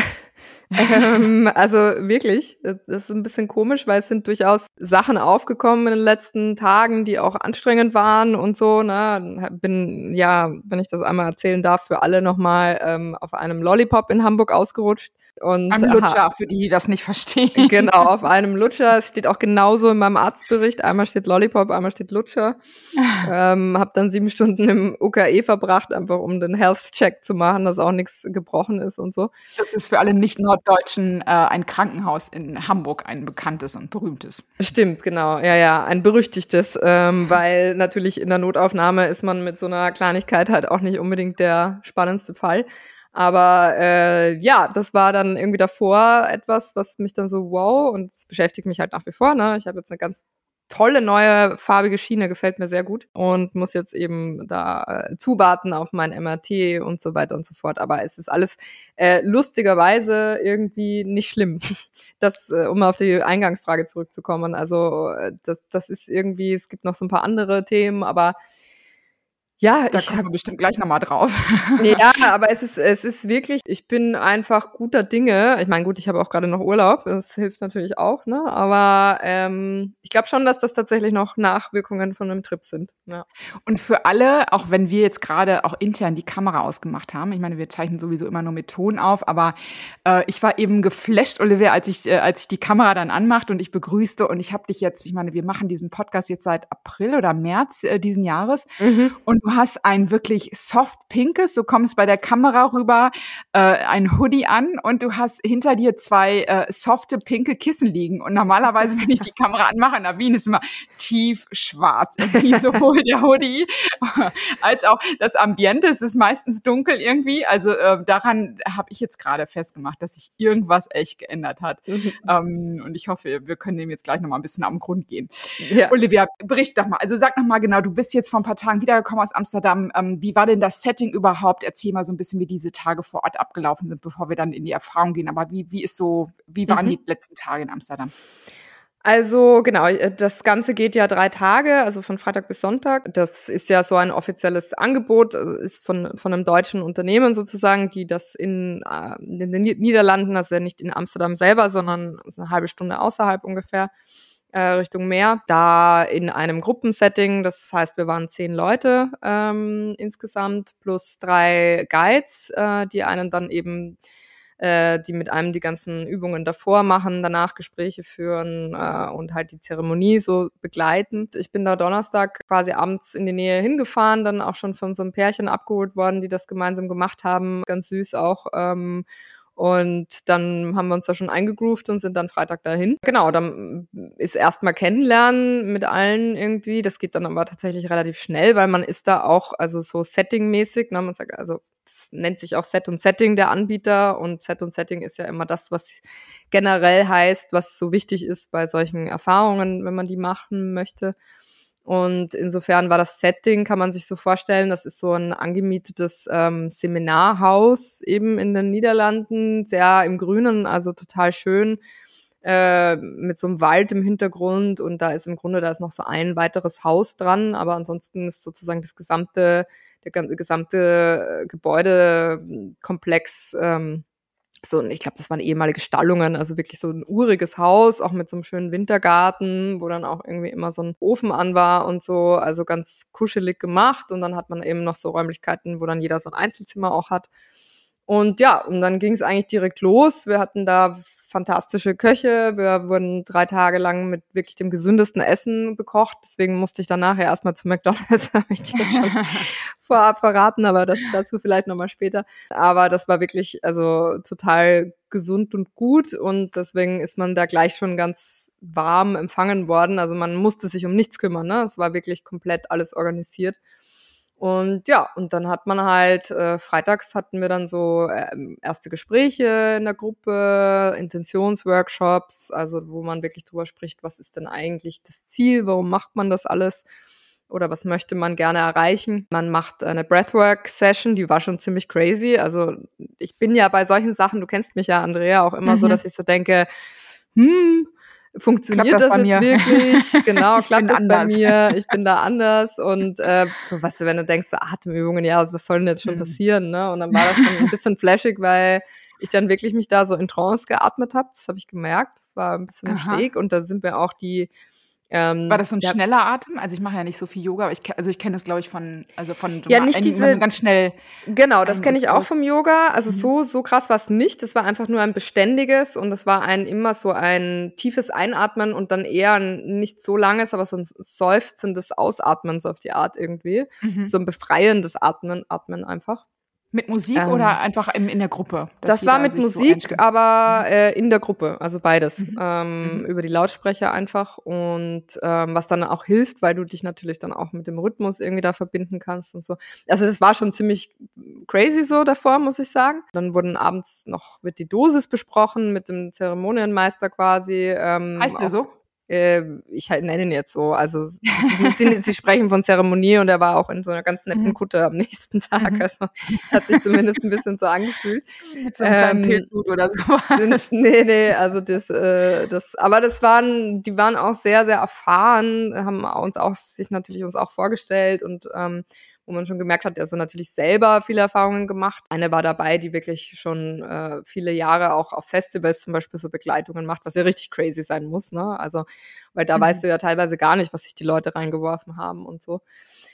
ähm, also wirklich, das ist ein bisschen komisch, weil es sind durchaus Sachen aufgekommen in den letzten Tagen, die auch anstrengend waren und so. Ne? Bin, ja, wenn ich das einmal erzählen darf, für alle nochmal ähm, auf einem Lollipop in Hamburg ausgerutscht. Und, Ein Lutscher, für die, die das nicht verstehen. Genau, auf einem Lutscher. Es steht auch genauso in meinem Arztbericht. Einmal steht Lollipop, einmal steht Lutscher. ähm, hab dann sieben Stunden im UKE verbracht, einfach um den Health-Check zu machen, dass auch nichts gebrochen ist und so. Das ist für alle Nicht-Norddeutschen äh, ein Krankenhaus in Hamburg, ein bekanntes und berühmtes. Stimmt, genau. Ja, ja, ein berüchtigtes, ähm, weil natürlich in der Notaufnahme ist man mit so einer Kleinigkeit halt auch nicht unbedingt der spannendste Fall. Aber äh, ja, das war dann irgendwie davor etwas, was mich dann so wow und es beschäftigt mich halt nach wie vor. Ne? Ich habe jetzt eine ganz tolle neue farbige Schiene, gefällt mir sehr gut und muss jetzt eben da äh, zuwarten auf mein MRT und so weiter und so fort. Aber es ist alles äh, lustigerweise irgendwie nicht schlimm. Das, äh, um auf die Eingangsfrage zurückzukommen. Also äh, das, das ist irgendwie, es gibt noch so ein paar andere Themen, aber ja, da ich kommen wir bestimmt gleich nochmal drauf. ja, aber es ist, es ist wirklich, ich bin einfach guter Dinge. Ich meine, gut, ich habe auch gerade noch Urlaub, das hilft natürlich auch, ne? Aber ähm, ich glaube schon, dass das tatsächlich noch Nachwirkungen von einem Trip sind. Ja. Und für alle, auch wenn wir jetzt gerade auch intern die Kamera ausgemacht haben, ich meine, wir zeichnen sowieso immer nur mit Ton auf, aber äh, ich war eben geflasht, Olivia, als ich, äh, als ich die Kamera dann anmachte und ich begrüßte und ich habe dich jetzt, ich meine, wir machen diesen Podcast jetzt seit April oder März äh, diesen Jahres mhm. und du hast ein wirklich soft pinkes, du kommst bei der Kamera rüber, äh, ein Hoodie an und du hast hinter dir zwei äh, softe pinke Kissen liegen. Und normalerweise, wenn ich die Kamera anmache, Navin ist immer tief schwarz. Irgendwie sowohl der Hoodie als auch das Ambiente. Es ist meistens dunkel irgendwie. Also äh, daran habe ich jetzt gerade festgemacht, dass sich irgendwas echt geändert hat. Mhm. Ähm, und ich hoffe, wir können dem jetzt gleich nochmal ein bisschen am Grund gehen. Ja. Olivia, bericht doch mal. Also sag noch mal genau, du bist jetzt vor ein paar Tagen wiedergekommen aus Amsterdam. Ähm, wie war denn das Setting überhaupt? Erzähl mal so ein bisschen, wie diese Tage vor Ort abgelaufen sind, bevor wir dann in die Erfahrung gehen. Aber wie, wie ist so, wie waren mhm. die letzten Tage in Amsterdam? Also genau, äh, das Ganze geht ja drei Tage, also von Freitag bis Sonntag. Das ist ja so ein offizielles Angebot, äh, ist von, von einem deutschen Unternehmen sozusagen, die das in, äh, in den Niederlanden, also nicht in Amsterdam selber, sondern eine halbe Stunde außerhalb ungefähr, äh, Richtung Meer, da in einem Gruppensetting. Das heißt, wir waren zehn Leute ähm, insgesamt plus drei Guides, äh, die einen dann eben äh, die mit einem die ganzen Übungen davor machen, danach Gespräche führen äh, und halt die Zeremonie so begleiten. Ich bin da Donnerstag quasi abends in die Nähe hingefahren, dann auch schon von so einem Pärchen abgeholt worden, die das gemeinsam gemacht haben. Ganz süß auch. Ähm, und dann haben wir uns da schon eingegroovt und sind dann Freitag dahin. Genau, dann ist erstmal kennenlernen mit allen irgendwie. Das geht dann aber tatsächlich relativ schnell, weil man ist da auch, also so settingmäßig, ne, man sagt, also das nennt sich auch Set und Setting der Anbieter und Set und Setting ist ja immer das, was generell heißt, was so wichtig ist bei solchen Erfahrungen, wenn man die machen möchte. Und insofern war das Setting, kann man sich so vorstellen, das ist so ein angemietetes ähm, Seminarhaus eben in den Niederlanden, sehr im Grünen, also total schön, äh, mit so einem Wald im Hintergrund. Und da ist im Grunde, da ist noch so ein weiteres Haus dran, aber ansonsten ist sozusagen das gesamte, der gesamte Gebäudekomplex ähm, so, ich glaube, das waren ehemalige Stallungen, also wirklich so ein uriges Haus, auch mit so einem schönen Wintergarten, wo dann auch irgendwie immer so ein Ofen an war und so, also ganz kuschelig gemacht. Und dann hat man eben noch so Räumlichkeiten, wo dann jeder so ein Einzelzimmer auch hat. Und ja, und dann ging es eigentlich direkt los. Wir hatten da fantastische Köche. Wir wurden drei Tage lang mit wirklich dem gesündesten Essen bekocht. Deswegen musste ich dann nachher erstmal zu McDonalds, habe ich dir schon vorab verraten, aber das dazu vielleicht nochmal später. Aber das war wirklich also total gesund und gut und deswegen ist man da gleich schon ganz warm empfangen worden. Also man musste sich um nichts kümmern. Ne? Es war wirklich komplett alles organisiert. Und ja, und dann hat man halt, äh, freitags hatten wir dann so äh, erste Gespräche in der Gruppe, Intentionsworkshops, also wo man wirklich drüber spricht, was ist denn eigentlich das Ziel, warum macht man das alles oder was möchte man gerne erreichen. Man macht eine Breathwork-Session, die war schon ziemlich crazy. Also ich bin ja bei solchen Sachen, du kennst mich ja, Andrea, auch immer mhm. so, dass ich so denke, hm, funktioniert das, das jetzt wirklich? Genau, klappt das anders. bei mir? Ich bin da anders und äh, so, weißt du, wenn du denkst, so Atemübungen, ja, was soll denn jetzt schon hm. passieren? Ne? Und dann war das schon ein bisschen flashig, weil ich dann wirklich mich da so in Trance geatmet habe. Das habe ich gemerkt. Das war ein bisschen Aha. schräg und da sind mir auch die ähm, War das so ein ja, schneller Atem? Also ich mache ja nicht so viel Yoga, aber ich also ich kenne das glaube ich von also von ja nicht diese ganz schnell genau das kenne ich auch vom Yoga. Also mhm. so so krass war es nicht. Das war einfach nur ein beständiges und es war ein immer so ein tiefes Einatmen und dann eher ein nicht so langes, aber so ein seufzendes Ausatmen so auf die Art irgendwie, mhm. so ein befreiendes Atmen Atmen einfach. Mit Musik ähm, oder einfach in, in der Gruppe? Das war mit Musik, so aber äh, in der Gruppe, also beides. Mhm. Ähm, mhm. Über die Lautsprecher einfach und ähm, was dann auch hilft, weil du dich natürlich dann auch mit dem Rhythmus irgendwie da verbinden kannst und so. Also das war schon ziemlich crazy so davor, muss ich sagen. Dann wurden abends noch, wird die Dosis besprochen mit dem Zeremonienmeister quasi. Ähm, heißt der so? Äh, ich halt nenne ihn jetzt so. Also sie, sie, sprechen von Zeremonie und er war auch in so einer ganz netten mhm. Kutte am nächsten Tag. Mhm. Also es hat sich zumindest ein bisschen so angefühlt. so einem ähm, Pilzhut oder so. nee, nee, also das, äh, das, aber das waren, die waren auch sehr, sehr erfahren, haben uns auch sich natürlich uns auch vorgestellt und ähm, wo man schon gemerkt hat, er so natürlich selber viele Erfahrungen gemacht. Eine war dabei, die wirklich schon äh, viele Jahre auch auf Festivals zum Beispiel so Begleitungen macht, was ja richtig crazy sein muss, ne? Also, weil da mhm. weißt du ja teilweise gar nicht, was sich die Leute reingeworfen haben und so.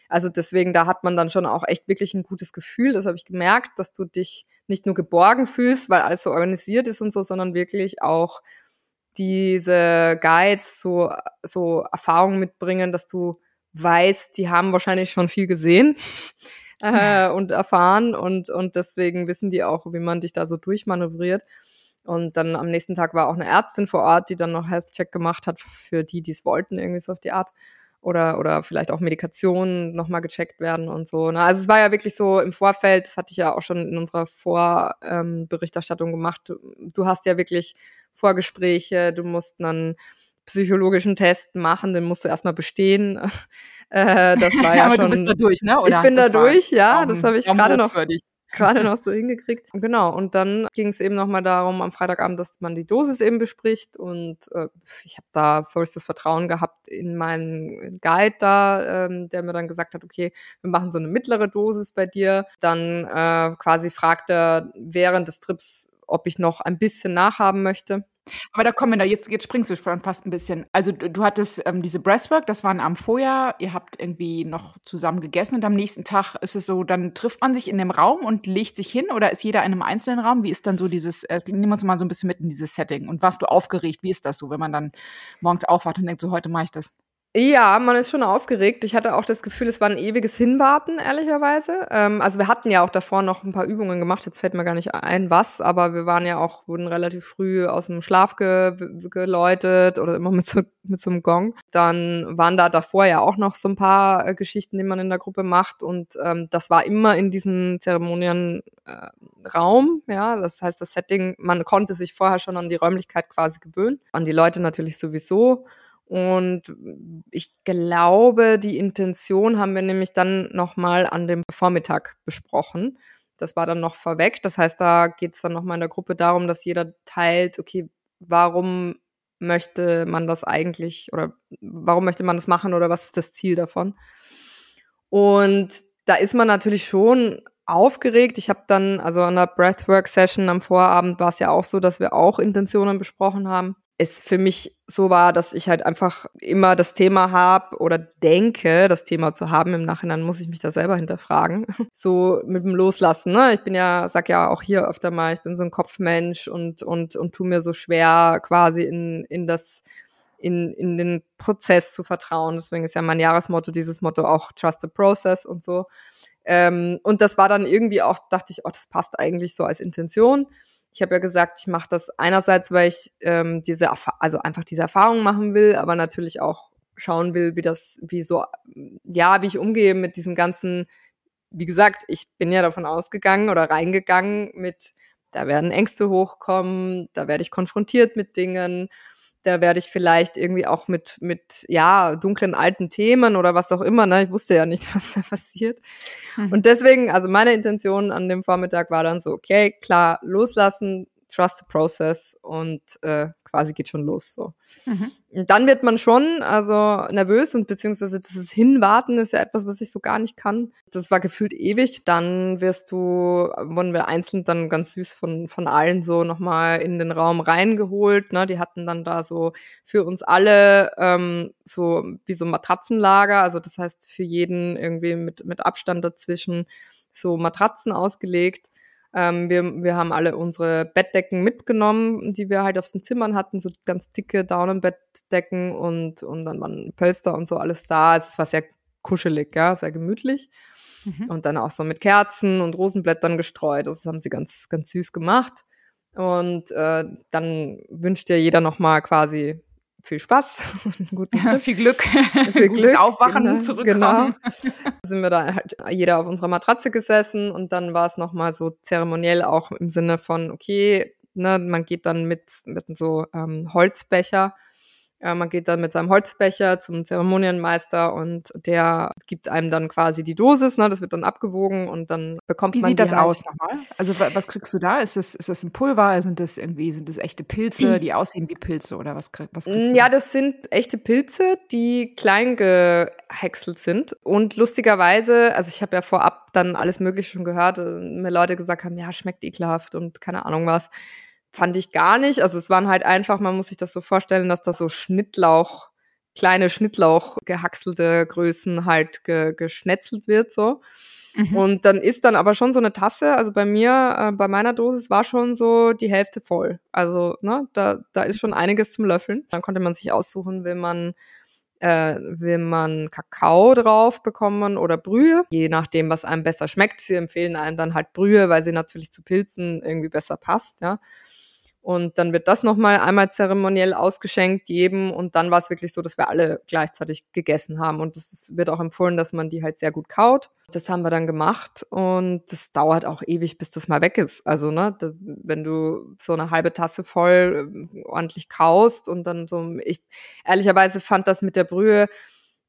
Also deswegen, da hat man dann schon auch echt wirklich ein gutes Gefühl. Das habe ich gemerkt, dass du dich nicht nur geborgen fühlst, weil alles so organisiert ist und so, sondern wirklich auch diese Guides so, so Erfahrungen mitbringen, dass du weiß, die haben wahrscheinlich schon viel gesehen äh, und erfahren und, und deswegen wissen die auch, wie man dich da so durchmanövriert. Und dann am nächsten Tag war auch eine Ärztin vor Ort, die dann noch Health-Check gemacht hat für die, die es wollten, irgendwie so auf die Art. Oder, oder vielleicht auch Medikationen nochmal gecheckt werden und so. Ne? Also es war ja wirklich so im Vorfeld, das hatte ich ja auch schon in unserer Vorberichterstattung ähm, gemacht. Du, du hast ja wirklich Vorgespräche, du musst dann psychologischen Test machen, den musst du erstmal bestehen. Äh, das war ja, ja schon. Du bist da durch, ne? Oder ich bin da durch, ja. Das habe ich gerade noch gerade noch so hingekriegt. Genau. Und dann ging es eben nochmal darum am Freitagabend, dass man die Dosis eben bespricht. Und äh, ich habe da vollstes Vertrauen gehabt in meinen Guide da, ähm, der mir dann gesagt hat, okay, wir machen so eine mittlere Dosis bei dir. Dann äh, quasi fragt er während des Trips, ob ich noch ein bisschen nachhaben möchte. Aber da kommen wir da, jetzt, jetzt springst du schon fast ein bisschen. Also du, du hattest ähm, diese Breastwork, das war ein Abend vorher, ihr habt irgendwie noch zusammen gegessen und am nächsten Tag ist es so, dann trifft man sich in dem Raum und legt sich hin oder ist jeder in einem einzelnen Raum? Wie ist dann so dieses, äh, nehmen wir uns mal so ein bisschen mit in dieses Setting und warst du aufgeregt? Wie ist das so, wenn man dann morgens aufwacht und denkt, so heute mache ich das? Ja, man ist schon aufgeregt. Ich hatte auch das Gefühl, es war ein ewiges Hinwarten, ehrlicherweise. Ähm, also wir hatten ja auch davor noch ein paar Übungen gemacht. Jetzt fällt mir gar nicht ein, was, aber wir waren ja auch, wurden relativ früh aus dem Schlaf ge geläutet oder immer mit so, mit so einem Gong. Dann waren da davor ja auch noch so ein paar äh, Geschichten, die man in der Gruppe macht. Und ähm, das war immer in diesem Zeremonienraum. Äh, ja, das heißt, das Setting, man konnte sich vorher schon an die Räumlichkeit quasi gewöhnen. An die Leute natürlich sowieso. Und ich glaube, die Intention haben wir nämlich dann nochmal an dem Vormittag besprochen. Das war dann noch vorweg. Das heißt, da geht es dann nochmal in der Gruppe darum, dass jeder teilt, okay, warum möchte man das eigentlich oder warum möchte man das machen oder was ist das Ziel davon? Und da ist man natürlich schon aufgeregt. Ich habe dann, also an der Breathwork-Session am Vorabend war es ja auch so, dass wir auch Intentionen besprochen haben es für mich so war, dass ich halt einfach immer das Thema habe oder denke, das Thema zu haben. Im Nachhinein muss ich mich da selber hinterfragen. So mit dem Loslassen. Ne? Ich bin ja, sag ja auch hier öfter mal, ich bin so ein Kopfmensch und und und tu mir so schwer quasi in in das in, in den Prozess zu vertrauen. Deswegen ist ja mein Jahresmotto dieses Motto auch Trust the Process und so. Ähm, und das war dann irgendwie auch, dachte ich, oh, das passt eigentlich so als Intention ich habe ja gesagt, ich mache das einerseits, weil ich ähm, diese, also einfach diese Erfahrung machen will, aber natürlich auch schauen will, wie das, wie so, ja, wie ich umgehe mit diesen ganzen, wie gesagt, ich bin ja davon ausgegangen oder reingegangen mit, da werden Ängste hochkommen, da werde ich konfrontiert mit Dingen da werde ich vielleicht irgendwie auch mit, mit, ja, dunklen alten Themen oder was auch immer, ne? Ich wusste ja nicht, was da passiert. Mhm. Und deswegen, also meine Intention an dem Vormittag war dann so, okay, klar, loslassen, trust the process und äh, quasi geht schon los. So. Mhm. Dann wird man schon also nervös und beziehungsweise dieses Hinwarten ist ja etwas, was ich so gar nicht kann. Das war gefühlt ewig. Dann wirst du, wurden wir einzeln dann ganz süß von, von allen so nochmal in den Raum reingeholt. Ne? Die hatten dann da so für uns alle ähm, so wie so Matratzenlager, also das heißt für jeden irgendwie mit, mit Abstand dazwischen so Matratzen ausgelegt ähm, wir, wir haben alle unsere Bettdecken mitgenommen, die wir halt auf den Zimmern hatten, so ganz dicke Daunenbettdecken und, und dann waren Pölster und so alles da. Es war sehr kuschelig, ja, sehr gemütlich. Mhm. Und dann auch so mit Kerzen und Rosenblättern gestreut. Das haben sie ganz, ganz süß gemacht. Und äh, dann wünscht dir jeder nochmal quasi viel Spaß, guten ja, viel Glück, viel Glück, Aufwachen, genau, zurückkommen. Genau. Sind wir da halt jeder auf unserer Matratze gesessen und dann war es nochmal so zeremoniell auch im Sinne von, okay, ne, man geht dann mit, mit so ähm, Holzbecher man geht dann mit seinem Holzbecher zum Zeremonienmeister und der gibt einem dann quasi die Dosis, ne? das wird dann abgewogen und dann bekommt Wie man. Wie sieht das halt. aus nochmal? Also was kriegst du da? Ist das, ist das ein Pulver? Sind das irgendwie, sind das echte Pilze, die aussehen wie Pilze oder was, was kriegst du? Ja, das sind echte Pilze, die klein gehäckselt sind. Und lustigerweise, also ich habe ja vorab dann alles Mögliche schon gehört, äh, mir Leute gesagt haben, ja, schmeckt ekelhaft und keine Ahnung was fand ich gar nicht. Also es waren halt einfach, man muss sich das so vorstellen, dass da so Schnittlauch, kleine Schnittlauch gehackselte Größen halt ge geschnetzelt wird so. Mhm. Und dann ist dann aber schon so eine Tasse, also bei mir, äh, bei meiner Dosis war schon so die Hälfte voll. Also, ne, da, da ist schon einiges zum Löffeln. Dann konnte man sich aussuchen, will man äh, will man Kakao drauf bekommen oder Brühe, je nachdem, was einem besser schmeckt. Sie empfehlen einem dann halt Brühe, weil sie natürlich zu Pilzen irgendwie besser passt, ja. Und dann wird das nochmal einmal zeremoniell ausgeschenkt jedem. Und dann war es wirklich so, dass wir alle gleichzeitig gegessen haben. Und es wird auch empfohlen, dass man die halt sehr gut kaut. Das haben wir dann gemacht. Und das dauert auch ewig, bis das mal weg ist. Also, ne, wenn du so eine halbe Tasse voll äh, ordentlich kaust und dann so, ich ehrlicherweise fand das mit der Brühe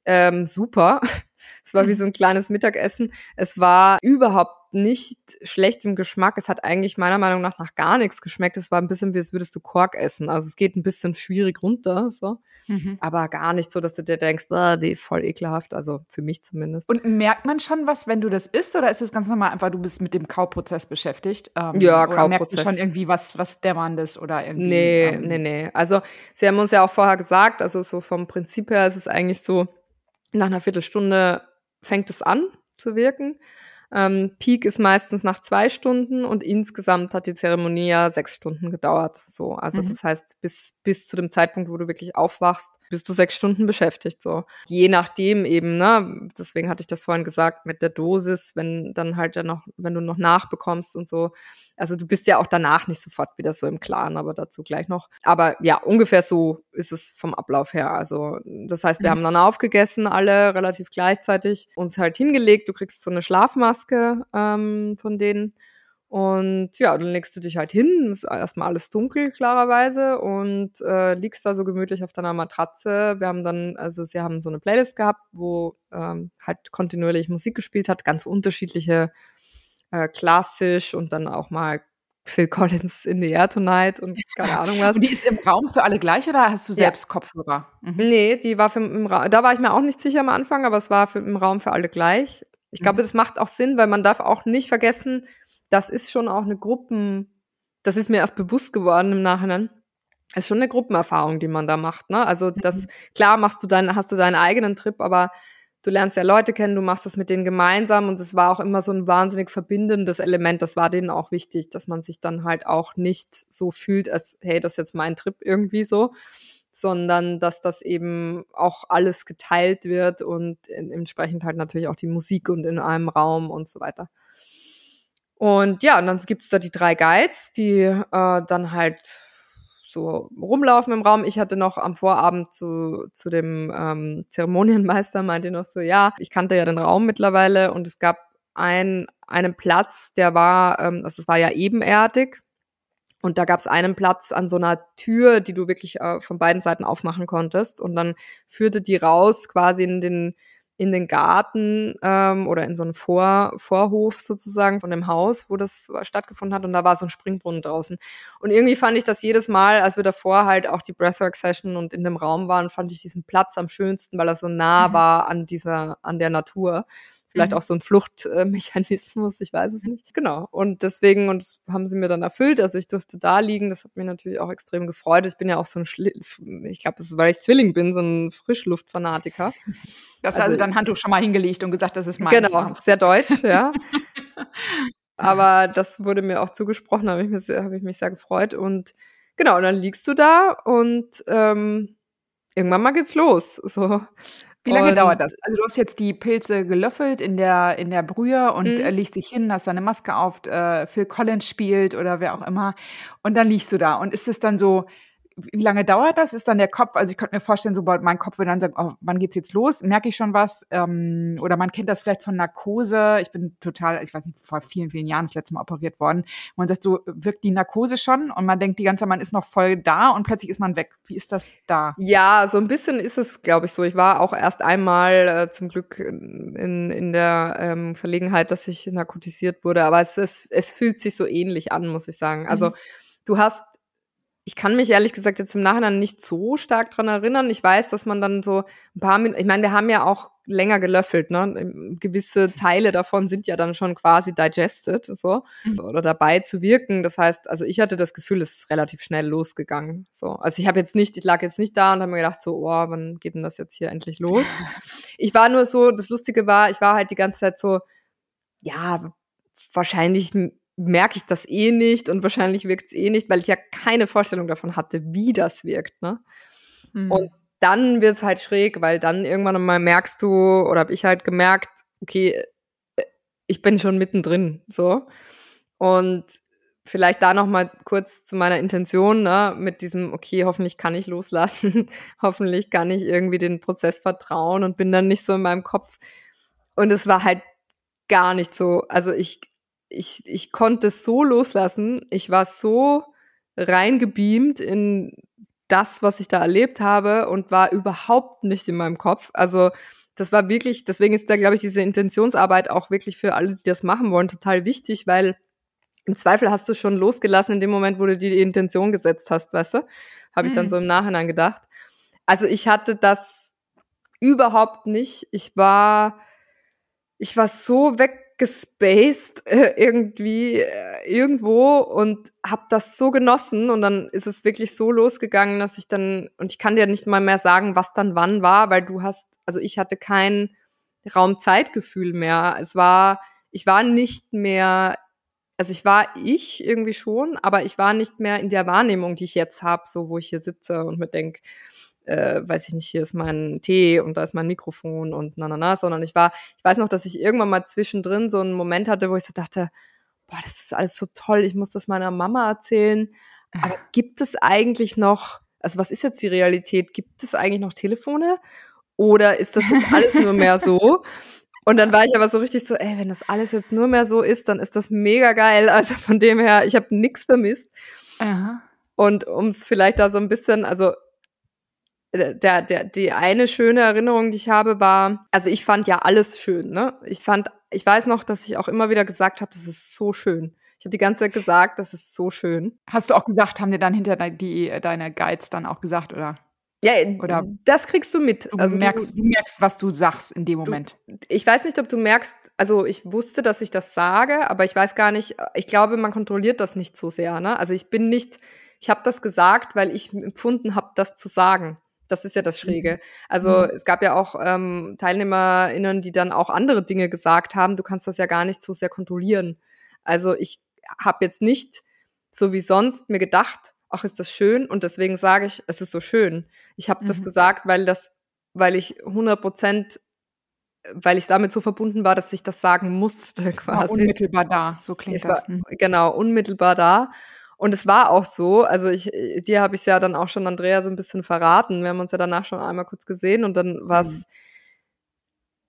ähm, super. Es war wie mhm. so ein kleines Mittagessen. Es war überhaupt nicht schlecht im Geschmack. Es hat eigentlich meiner Meinung nach nach gar nichts geschmeckt. Es war ein bisschen wie, als würdest du Kork essen. Also es geht ein bisschen schwierig runter, so. Mhm. Aber gar nicht so, dass du dir denkst, die voll ekelhaft. Also für mich zumindest. Und merkt man schon was, wenn du das isst? Oder ist es ganz normal einfach, du bist mit dem Kauprozess beschäftigt? Ähm, ja, oder Kauprozess. merkst du schon irgendwie was, was dämmerndes oder irgendwie? Nee, ähm, nee, nee. Also sie haben uns ja auch vorher gesagt, also so vom Prinzip her ist es eigentlich so, nach einer Viertelstunde fängt es an zu wirken. Ähm, Peak ist meistens nach zwei Stunden und insgesamt hat die Zeremonie ja sechs Stunden gedauert. So, also mhm. das heißt, bis, bis zu dem Zeitpunkt, wo du wirklich aufwachst, bist du sechs Stunden beschäftigt. So, je nachdem eben, ne, deswegen hatte ich das vorhin gesagt, mit der Dosis, wenn dann halt ja noch, wenn du noch nachbekommst und so, also du bist ja auch danach nicht sofort wieder so im Klaren, aber dazu gleich noch. Aber ja, ungefähr so ist es vom Ablauf her. Also das heißt, wir mhm. haben dann aufgegessen, alle relativ gleichzeitig, uns halt hingelegt. Du kriegst so eine Schlafmaske ähm, von denen. Und ja, dann legst du dich halt hin, ist erstmal alles dunkel, klarerweise, und äh, liegst da so gemütlich auf deiner Matratze. Wir haben dann, also sie haben so eine Playlist gehabt, wo ähm, halt kontinuierlich Musik gespielt hat, ganz unterschiedliche äh, klassisch und dann auch mal Phil Collins in the Air Tonight und keine Ahnung was. Und die ist im Raum für alle gleich oder hast du selbst ja. Kopfhörer? Mhm. Nee, die war für im Raum, da war ich mir auch nicht sicher am Anfang, aber es war für, im Raum für alle gleich. Ich glaube, mhm. das macht auch Sinn, weil man darf auch nicht vergessen, das ist schon auch eine Gruppen, das ist mir erst bewusst geworden im Nachhinein. Es ist schon eine Gruppenerfahrung, die man da macht, ne? Also das, mhm. klar machst du deinen, hast du deinen eigenen Trip, aber du lernst ja Leute kennen, du machst das mit denen gemeinsam und es war auch immer so ein wahnsinnig verbindendes Element. Das war denen auch wichtig, dass man sich dann halt auch nicht so fühlt, als hey, das ist jetzt mein Trip irgendwie so, sondern dass das eben auch alles geteilt wird und entsprechend halt natürlich auch die Musik und in einem Raum und so weiter. Und ja, und dann gibt's da die drei Guides, die äh, dann halt so rumlaufen im Raum. Ich hatte noch am Vorabend zu, zu dem ähm, Zeremonienmeister, meinte noch so, ja, ich kannte ja den Raum mittlerweile und es gab ein, einen Platz, der war, ähm, also es war ja ebenerdig. Und da gab es einen Platz an so einer Tür, die du wirklich äh, von beiden Seiten aufmachen konntest. Und dann führte die raus quasi in den in den Garten ähm, oder in so einen Vor Vorhof sozusagen von dem Haus, wo das stattgefunden hat. Und da war so ein Springbrunnen draußen. Und irgendwie fand ich das jedes Mal, als wir davor halt auch die Breathwork-Session und in dem Raum waren, fand ich diesen Platz am schönsten, weil er so nah mhm. war an dieser, an der Natur. Vielleicht mhm. auch so ein Fluchtmechanismus, ich weiß es nicht. Genau. Und deswegen, und das haben sie mir dann erfüllt. Also ich durfte da liegen. Das hat mich natürlich auch extrem gefreut. Ich bin ja auch so ein, Schli ich glaube, das ist, weil ich Zwilling bin, so ein Frischluftfanatiker. Das also, also dann Handtuch schon mal hingelegt und gesagt, das ist meins. Genau, sehr deutsch, ja. Aber das wurde mir auch zugesprochen, habe ich, mich sehr, hab ich mich sehr gefreut. Und genau, und dann liegst du da und ähm, irgendwann mal geht's los. So Wie lange und, dauert das? Also du hast jetzt die Pilze gelöffelt in der, in der Brühe und äh, legst dich hin, hast deine Maske auf, äh, Phil Collins spielt oder wer auch immer. Und dann liegst du da. Und ist es dann so, wie lange dauert das? Ist dann der Kopf, also ich könnte mir vorstellen, so mein Kopf würde dann sagen, oh, wann geht's jetzt los? Merke ich schon was? Ähm, oder man kennt das vielleicht von Narkose. Ich bin total, ich weiß nicht, vor vielen, vielen Jahren das letzte Mal operiert worden. Man sagt so, wirkt die Narkose schon und man denkt die ganze Zeit, man ist noch voll da und plötzlich ist man weg. Wie ist das da? Ja, so ein bisschen ist es, glaube ich, so. Ich war auch erst einmal äh, zum Glück in, in der ähm, Verlegenheit, dass ich narkotisiert wurde, aber es, es, es fühlt sich so ähnlich an, muss ich sagen. Also mhm. du hast ich kann mich ehrlich gesagt jetzt im Nachhinein nicht so stark dran erinnern. Ich weiß, dass man dann so ein paar Minuten, ich meine, wir haben ja auch länger gelöffelt, ne? Gewisse Teile davon sind ja dann schon quasi digested, so, mhm. oder dabei zu wirken. Das heißt, also ich hatte das Gefühl, es ist relativ schnell losgegangen, so. Also ich habe jetzt nicht, ich lag jetzt nicht da und habe mir gedacht so, oh, wann geht denn das jetzt hier endlich los? ich war nur so, das Lustige war, ich war halt die ganze Zeit so, ja, wahrscheinlich merke ich das eh nicht und wahrscheinlich wirkt es eh nicht, weil ich ja keine Vorstellung davon hatte, wie das wirkt. Ne? Mhm. Und dann wird es halt schräg, weil dann irgendwann mal merkst du, oder habe ich halt gemerkt, okay, äh, ich bin schon mittendrin, so. Und vielleicht da noch mal kurz zu meiner Intention, ne, mit diesem, okay, hoffentlich kann ich loslassen, hoffentlich kann ich irgendwie den Prozess vertrauen und bin dann nicht so in meinem Kopf. Und es war halt gar nicht so. Also ich ich, ich konnte so loslassen. Ich war so reingebeamt in das, was ich da erlebt habe und war überhaupt nicht in meinem Kopf. Also das war wirklich, deswegen ist da, glaube ich, diese Intentionsarbeit auch wirklich für alle, die das machen wollen, total wichtig, weil im Zweifel hast du schon losgelassen in dem Moment, wo du die Intention gesetzt hast, weißt du? Habe ich dann mhm. so im Nachhinein gedacht. Also ich hatte das überhaupt nicht. Ich war, ich war so weg gespaced äh, irgendwie äh, irgendwo und habe das so genossen und dann ist es wirklich so losgegangen, dass ich dann und ich kann dir nicht mal mehr sagen, was dann wann war, weil du hast also ich hatte kein Raumzeitgefühl mehr. Es war ich war nicht mehr also ich war ich irgendwie schon, aber ich war nicht mehr in der Wahrnehmung, die ich jetzt habe, so wo ich hier sitze und mir denk äh, weiß ich nicht, hier ist mein Tee und da ist mein Mikrofon und na na na, sondern ich war, ich weiß noch, dass ich irgendwann mal zwischendrin so einen Moment hatte, wo ich so dachte, boah, das ist alles so toll, ich muss das meiner Mama erzählen. Aber gibt es eigentlich noch, also was ist jetzt die Realität? Gibt es eigentlich noch Telefone? Oder ist das jetzt alles nur mehr so? Und dann war ich aber so richtig so, ey, wenn das alles jetzt nur mehr so ist, dann ist das mega geil. Also von dem her, ich habe nichts vermisst. Aha. Und um es vielleicht da so ein bisschen, also der, der, die eine schöne Erinnerung, die ich habe, war, also ich fand ja alles schön, ne? Ich fand, ich weiß noch, dass ich auch immer wieder gesagt habe, das ist so schön. Ich habe die ganze Zeit gesagt, das ist so schön. Hast du auch gesagt, haben dir dann hinter die, deine Guides dann auch gesagt, oder? Ja, oder das kriegst du mit. Du also merkst, du, du merkst, was du sagst in dem Moment. Du, ich weiß nicht, ob du merkst, also ich wusste, dass ich das sage, aber ich weiß gar nicht, ich glaube, man kontrolliert das nicht so sehr, ne? Also ich bin nicht, ich habe das gesagt, weil ich empfunden habe, das zu sagen. Das ist ja das Schräge. Mhm. Also mhm. es gab ja auch ähm, TeilnehmerInnen, die dann auch andere Dinge gesagt haben. Du kannst das ja gar nicht so sehr kontrollieren. Also ich habe jetzt nicht so wie sonst mir gedacht, ach, ist das schön und deswegen sage ich, es ist so schön. Ich habe mhm. das gesagt, weil das, weil ich 100 Prozent, weil ich damit so verbunden war, dass ich das sagen musste quasi. War unmittelbar da, so klingt ich das. War, genau, unmittelbar da. Und es war auch so, also ich, dir habe ich ja dann auch schon Andrea so ein bisschen verraten. Wir haben uns ja danach schon einmal kurz gesehen und dann war es, mhm.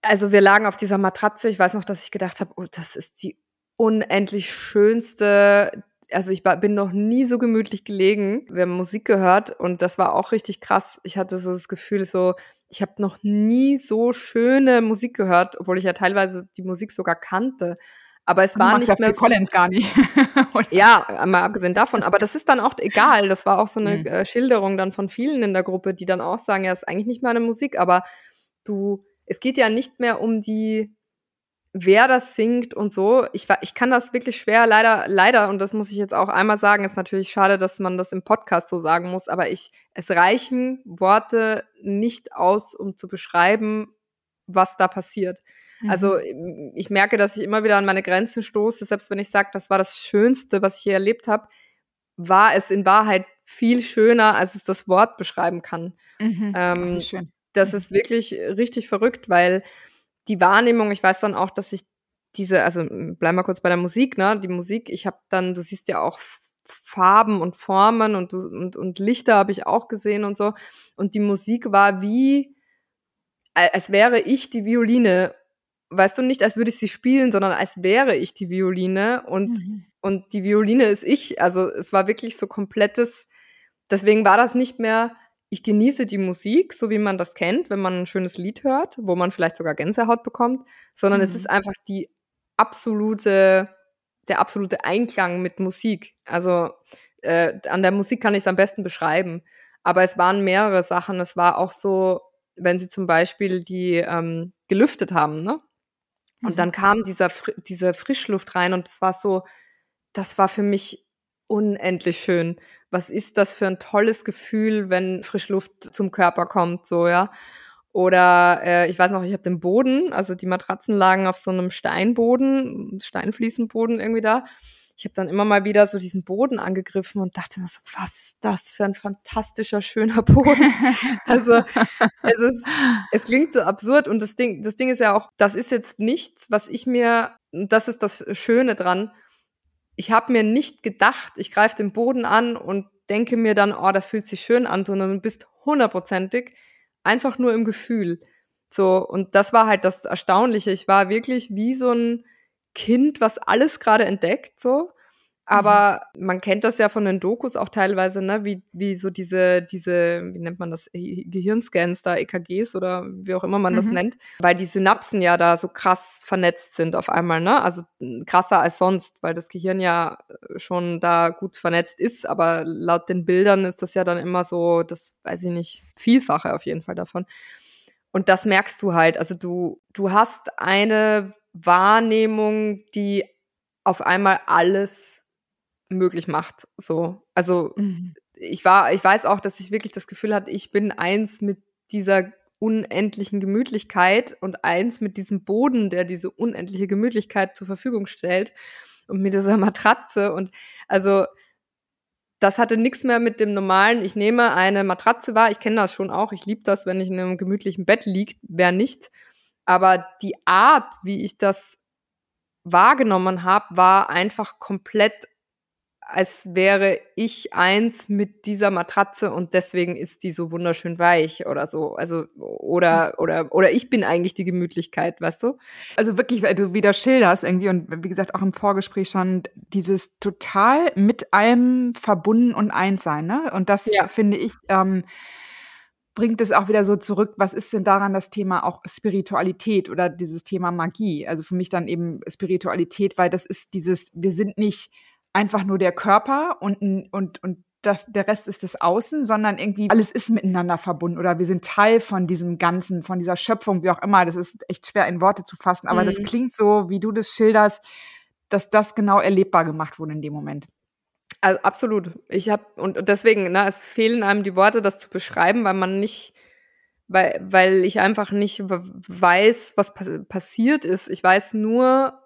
also wir lagen auf dieser Matratze. Ich weiß noch, dass ich gedacht habe, oh, das ist die unendlich schönste. Also ich war, bin noch nie so gemütlich gelegen. Wir haben Musik gehört und das war auch richtig krass. Ich hatte so das Gefühl, so ich habe noch nie so schöne Musik gehört, obwohl ich ja teilweise die Musik sogar kannte. Aber es war nicht mehr. Collins gar nicht. ja, mal abgesehen davon. Aber das ist dann auch egal. Das war auch so eine mhm. äh, Schilderung dann von vielen in der Gruppe, die dann auch sagen, ja, ist eigentlich nicht meine Musik, aber du, es geht ja nicht mehr um die, wer das singt und so. Ich, ich kann das wirklich schwer, leider, leider, und das muss ich jetzt auch einmal sagen, ist natürlich schade, dass man das im Podcast so sagen muss, aber ich, es reichen Worte nicht aus, um zu beschreiben, was da passiert. Also mhm. ich merke, dass ich immer wieder an meine Grenzen stoße, selbst wenn ich sage, das war das Schönste, was ich hier erlebt habe, war es in Wahrheit viel schöner, als es das Wort beschreiben kann. Mhm. Ähm, schön. das ist wirklich richtig verrückt, weil die Wahrnehmung, ich weiß dann auch, dass ich diese, also bleib mal kurz bei der Musik, ne? Die Musik, ich habe dann, du siehst ja auch Farben und Formen und, und, und Lichter habe ich auch gesehen und so. Und die Musik war wie, als wäre ich die Violine. Weißt du, nicht als würde ich sie spielen, sondern als wäre ich die Violine und, mhm. und die Violine ist ich. Also es war wirklich so komplettes, deswegen war das nicht mehr, ich genieße die Musik, so wie man das kennt, wenn man ein schönes Lied hört, wo man vielleicht sogar Gänsehaut bekommt, sondern mhm. es ist einfach die absolute, der absolute Einklang mit Musik. Also äh, an der Musik kann ich es am besten beschreiben. Aber es waren mehrere Sachen. Es war auch so, wenn sie zum Beispiel die ähm, gelüftet haben, ne? Und mhm. dann kam dieser, diese Frischluft rein und es war so, das war für mich unendlich schön. Was ist das für ein tolles Gefühl, wenn Frischluft zum Körper kommt, so, ja? Oder äh, ich weiß noch, ich habe den Boden, also die Matratzen lagen auf so einem Steinboden, Steinfliesenboden irgendwie da. Ich habe dann immer mal wieder so diesen Boden angegriffen und dachte mir so, was ist das für ein fantastischer, schöner Boden? also es, ist, es klingt so absurd und das Ding, das Ding ist ja auch, das ist jetzt nichts, was ich mir, das ist das Schöne dran. Ich habe mir nicht gedacht, ich greife den Boden an und denke mir dann, oh, das fühlt sich schön an, sondern du bist hundertprozentig einfach nur im Gefühl. So, und das war halt das Erstaunliche. Ich war wirklich wie so ein Kind, was alles gerade entdeckt, so. Aber mhm. man kennt das ja von den Dokus auch teilweise, ne, wie, wie so diese, diese, wie nennt man das, Gehirnscans da, EKGs oder wie auch immer man mhm. das nennt, weil die Synapsen ja da so krass vernetzt sind auf einmal, ne? Also krasser als sonst, weil das Gehirn ja schon da gut vernetzt ist, aber laut den Bildern ist das ja dann immer so, das weiß ich nicht, Vielfache auf jeden Fall davon. Und das merkst du halt. Also du, du hast eine Wahrnehmung, die auf einmal alles möglich macht. So, also mhm. ich war, ich weiß auch, dass ich wirklich das Gefühl hatte, ich bin eins mit dieser unendlichen Gemütlichkeit und eins mit diesem Boden, der diese unendliche Gemütlichkeit zur Verfügung stellt und mit dieser Matratze. Und also das hatte nichts mehr mit dem normalen, ich nehme eine Matratze wahr, ich kenne das schon auch, ich liebe das, wenn ich in einem gemütlichen Bett liegt, wer nicht, aber die Art, wie ich das wahrgenommen habe, war einfach komplett als wäre ich eins mit dieser Matratze und deswegen ist die so wunderschön weich oder so. Also, oder, hm. oder, oder ich bin eigentlich die Gemütlichkeit, weißt du? Also wirklich, weil du wieder schilderst irgendwie und wie gesagt auch im Vorgespräch schon dieses total mit allem verbunden und eins sein, ne? Und das ja. finde ich, ähm, bringt es auch wieder so zurück, was ist denn daran das Thema auch Spiritualität oder dieses Thema Magie? Also für mich dann eben Spiritualität, weil das ist dieses, wir sind nicht einfach nur der Körper und, und, und das, der Rest ist das Außen, sondern irgendwie alles ist miteinander verbunden oder wir sind Teil von diesem Ganzen, von dieser Schöpfung, wie auch immer. Das ist echt schwer in Worte zu fassen, aber mhm. das klingt so, wie du das schilderst, dass das genau erlebbar gemacht wurde in dem Moment. Also absolut. Ich habe und deswegen, ne, es fehlen einem die Worte, das zu beschreiben, weil man nicht, weil, weil ich einfach nicht weiß, was passiert ist. Ich weiß nur,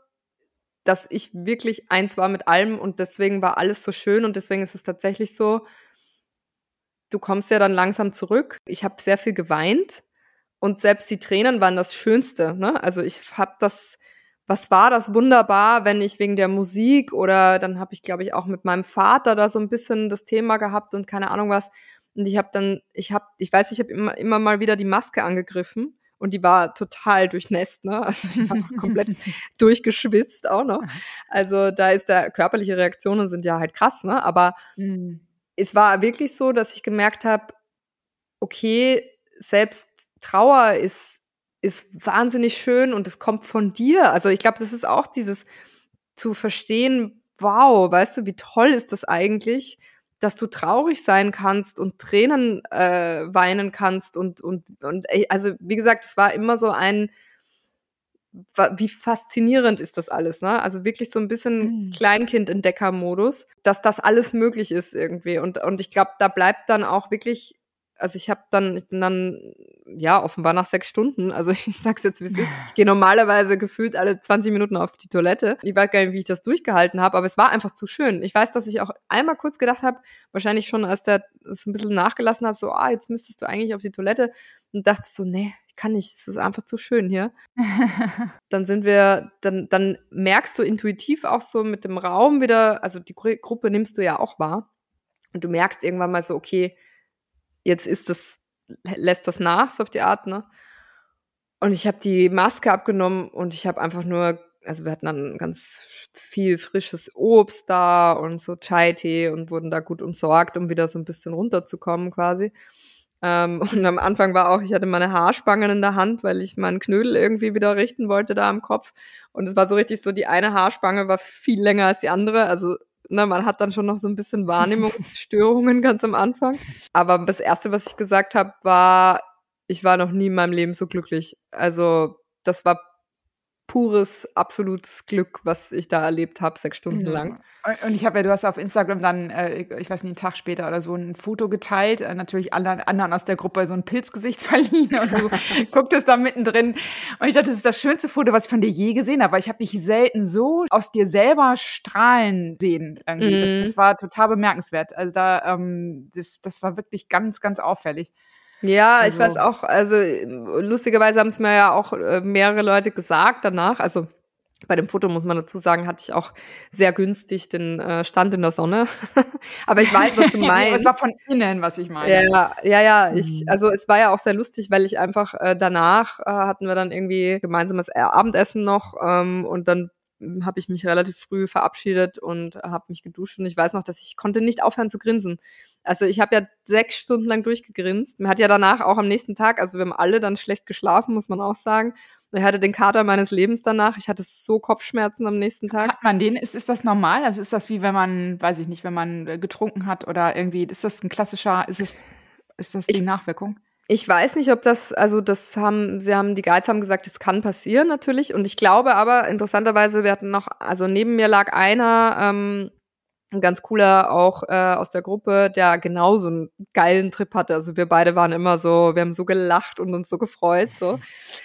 dass ich wirklich eins war mit allem und deswegen war alles so schön und deswegen ist es tatsächlich so, du kommst ja dann langsam zurück. Ich habe sehr viel geweint und selbst die Tränen waren das Schönste. Ne? Also ich habe das, was war das wunderbar, wenn ich wegen der Musik oder dann habe ich, glaube ich, auch mit meinem Vater da so ein bisschen das Thema gehabt und keine Ahnung was. Und ich habe dann, ich habe, ich weiß, ich habe immer, immer mal wieder die Maske angegriffen und die war total durchnässt, ne? Also die war komplett durchgeschwitzt auch noch. Also da ist der körperliche Reaktionen sind ja halt krass, ne? Aber mhm. es war wirklich so, dass ich gemerkt habe, okay, selbst Trauer ist ist wahnsinnig schön und es kommt von dir. Also ich glaube, das ist auch dieses zu verstehen, wow, weißt du, wie toll ist das eigentlich? dass du traurig sein kannst und Tränen äh, weinen kannst und und und also wie gesagt, es war immer so ein wie faszinierend ist das alles, ne? Also wirklich so ein bisschen mhm. Kleinkind-Entdecker-Modus, dass das alles möglich ist irgendwie. Und, und ich glaube, da bleibt dann auch wirklich also ich habe dann, ich bin dann, ja, offenbar nach sechs Stunden, also ich sag's jetzt, wie es ist, ich gehe normalerweise gefühlt alle 20 Minuten auf die Toilette. Ich weiß gar nicht, wie ich das durchgehalten habe, aber es war einfach zu schön. Ich weiß, dass ich auch einmal kurz gedacht habe, wahrscheinlich schon, als der es ein bisschen nachgelassen hat, so, ah, jetzt müsstest du eigentlich auf die Toilette und dachte so, nee, ich kann nicht, es ist einfach zu schön hier. dann sind wir, dann, dann merkst du intuitiv auch so mit dem Raum wieder, also die Gruppe nimmst du ja auch wahr. Und du merkst irgendwann mal so, okay, jetzt ist das, lässt das nach, so auf die Art, ne? Und ich habe die Maske abgenommen und ich habe einfach nur, also wir hatten dann ganz viel frisches Obst da und so Chai-Tee und wurden da gut umsorgt, um wieder so ein bisschen runterzukommen quasi. Ähm, und am Anfang war auch, ich hatte meine Haarspangen in der Hand, weil ich meinen Knödel irgendwie wieder richten wollte da am Kopf. Und es war so richtig so, die eine Haarspange war viel länger als die andere. Also na, man hat dann schon noch so ein bisschen Wahrnehmungsstörungen ganz am Anfang. Aber das Erste, was ich gesagt habe, war, ich war noch nie in meinem Leben so glücklich. Also das war pures, absolutes Glück, was ich da erlebt habe, sechs Stunden mhm. lang. Und ich habe ja, du hast auf Instagram dann, äh, ich weiß nicht, einen Tag später oder so ein Foto geteilt, äh, natürlich alle anderen aus der Gruppe so ein Pilzgesicht verliehen und du gucktest da mittendrin. Und ich dachte, das ist das schönste Foto, was ich von dir je gesehen habe, weil ich habe dich selten so aus dir selber strahlen sehen. Mhm. Das, das, war total bemerkenswert. Also da, ähm, das, das war wirklich ganz, ganz auffällig. Ja, also. ich weiß auch, also lustigerweise haben es mir ja auch äh, mehrere Leute gesagt danach. Also bei dem Foto muss man dazu sagen, hatte ich auch sehr günstig den äh, Stand in der Sonne. Aber ich weiß, was du meinst. es war von innen, was ich meine. Ja, ja, ja. Ich, mhm. also es war ja auch sehr lustig, weil ich einfach äh, danach äh, hatten wir dann irgendwie gemeinsames Abendessen noch ähm, und dann habe ich mich relativ früh verabschiedet und habe mich geduscht und ich weiß noch, dass ich konnte nicht aufhören zu grinsen. Also ich habe ja sechs Stunden lang durchgegrinst. Mir hat ja danach auch am nächsten Tag, also wir haben alle dann schlecht geschlafen, muss man auch sagen. Ich hatte den Kater meines Lebens danach. Ich hatte so Kopfschmerzen am nächsten Tag. Hat man den? Ist, ist das normal? Also ist das wie wenn man, weiß ich nicht, wenn man äh, getrunken hat oder irgendwie, ist das ein klassischer, ist es, ist das die ich, Nachwirkung? Ich weiß nicht, ob das, also das haben, sie haben, die Guides haben gesagt, es kann passieren natürlich. Und ich glaube aber, interessanterweise, wir hatten noch, also neben mir lag einer, ähm, ein ganz cooler auch äh, aus der Gruppe, der genauso einen geilen Trip hatte. Also wir beide waren immer so, wir haben so gelacht und uns so gefreut. So,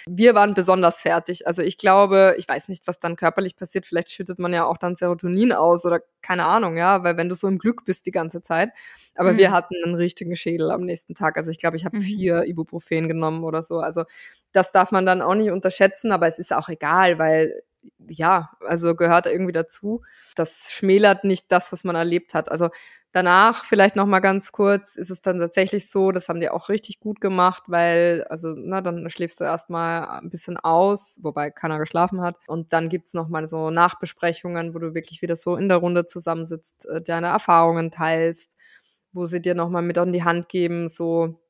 wir waren besonders fertig. Also ich glaube, ich weiß nicht, was dann körperlich passiert. Vielleicht schüttet man ja auch dann Serotonin aus oder keine Ahnung, ja, weil wenn du so im Glück bist die ganze Zeit. Aber mhm. wir hatten einen richtigen Schädel am nächsten Tag. Also ich glaube, ich habe mhm. vier Ibuprofen genommen oder so. Also das darf man dann auch nicht unterschätzen, aber es ist auch egal, weil ja, also gehört irgendwie dazu. Das schmälert nicht das, was man erlebt hat. Also danach vielleicht noch mal ganz kurz ist es dann tatsächlich so, das haben die auch richtig gut gemacht, weil also na dann schläfst du erstmal ein bisschen aus, wobei keiner geschlafen hat und dann gibt's noch mal so Nachbesprechungen, wo du wirklich wieder so in der Runde zusammensitzt, äh, deine Erfahrungen teilst, wo sie dir noch mal mit an die Hand geben, so